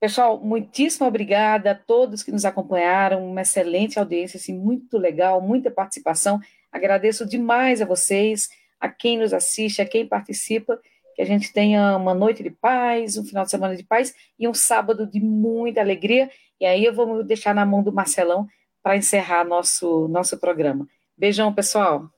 Pessoal, muitíssimo obrigada a todos que nos acompanharam, uma excelente audiência, assim, muito legal, muita participação. Agradeço demais a vocês, a quem nos assiste, a quem participa que a gente tenha uma noite de paz, um final de semana de paz e um sábado de muita alegria. E aí eu vou deixar na mão do Marcelão para encerrar nosso, nosso programa. Beijão, pessoal.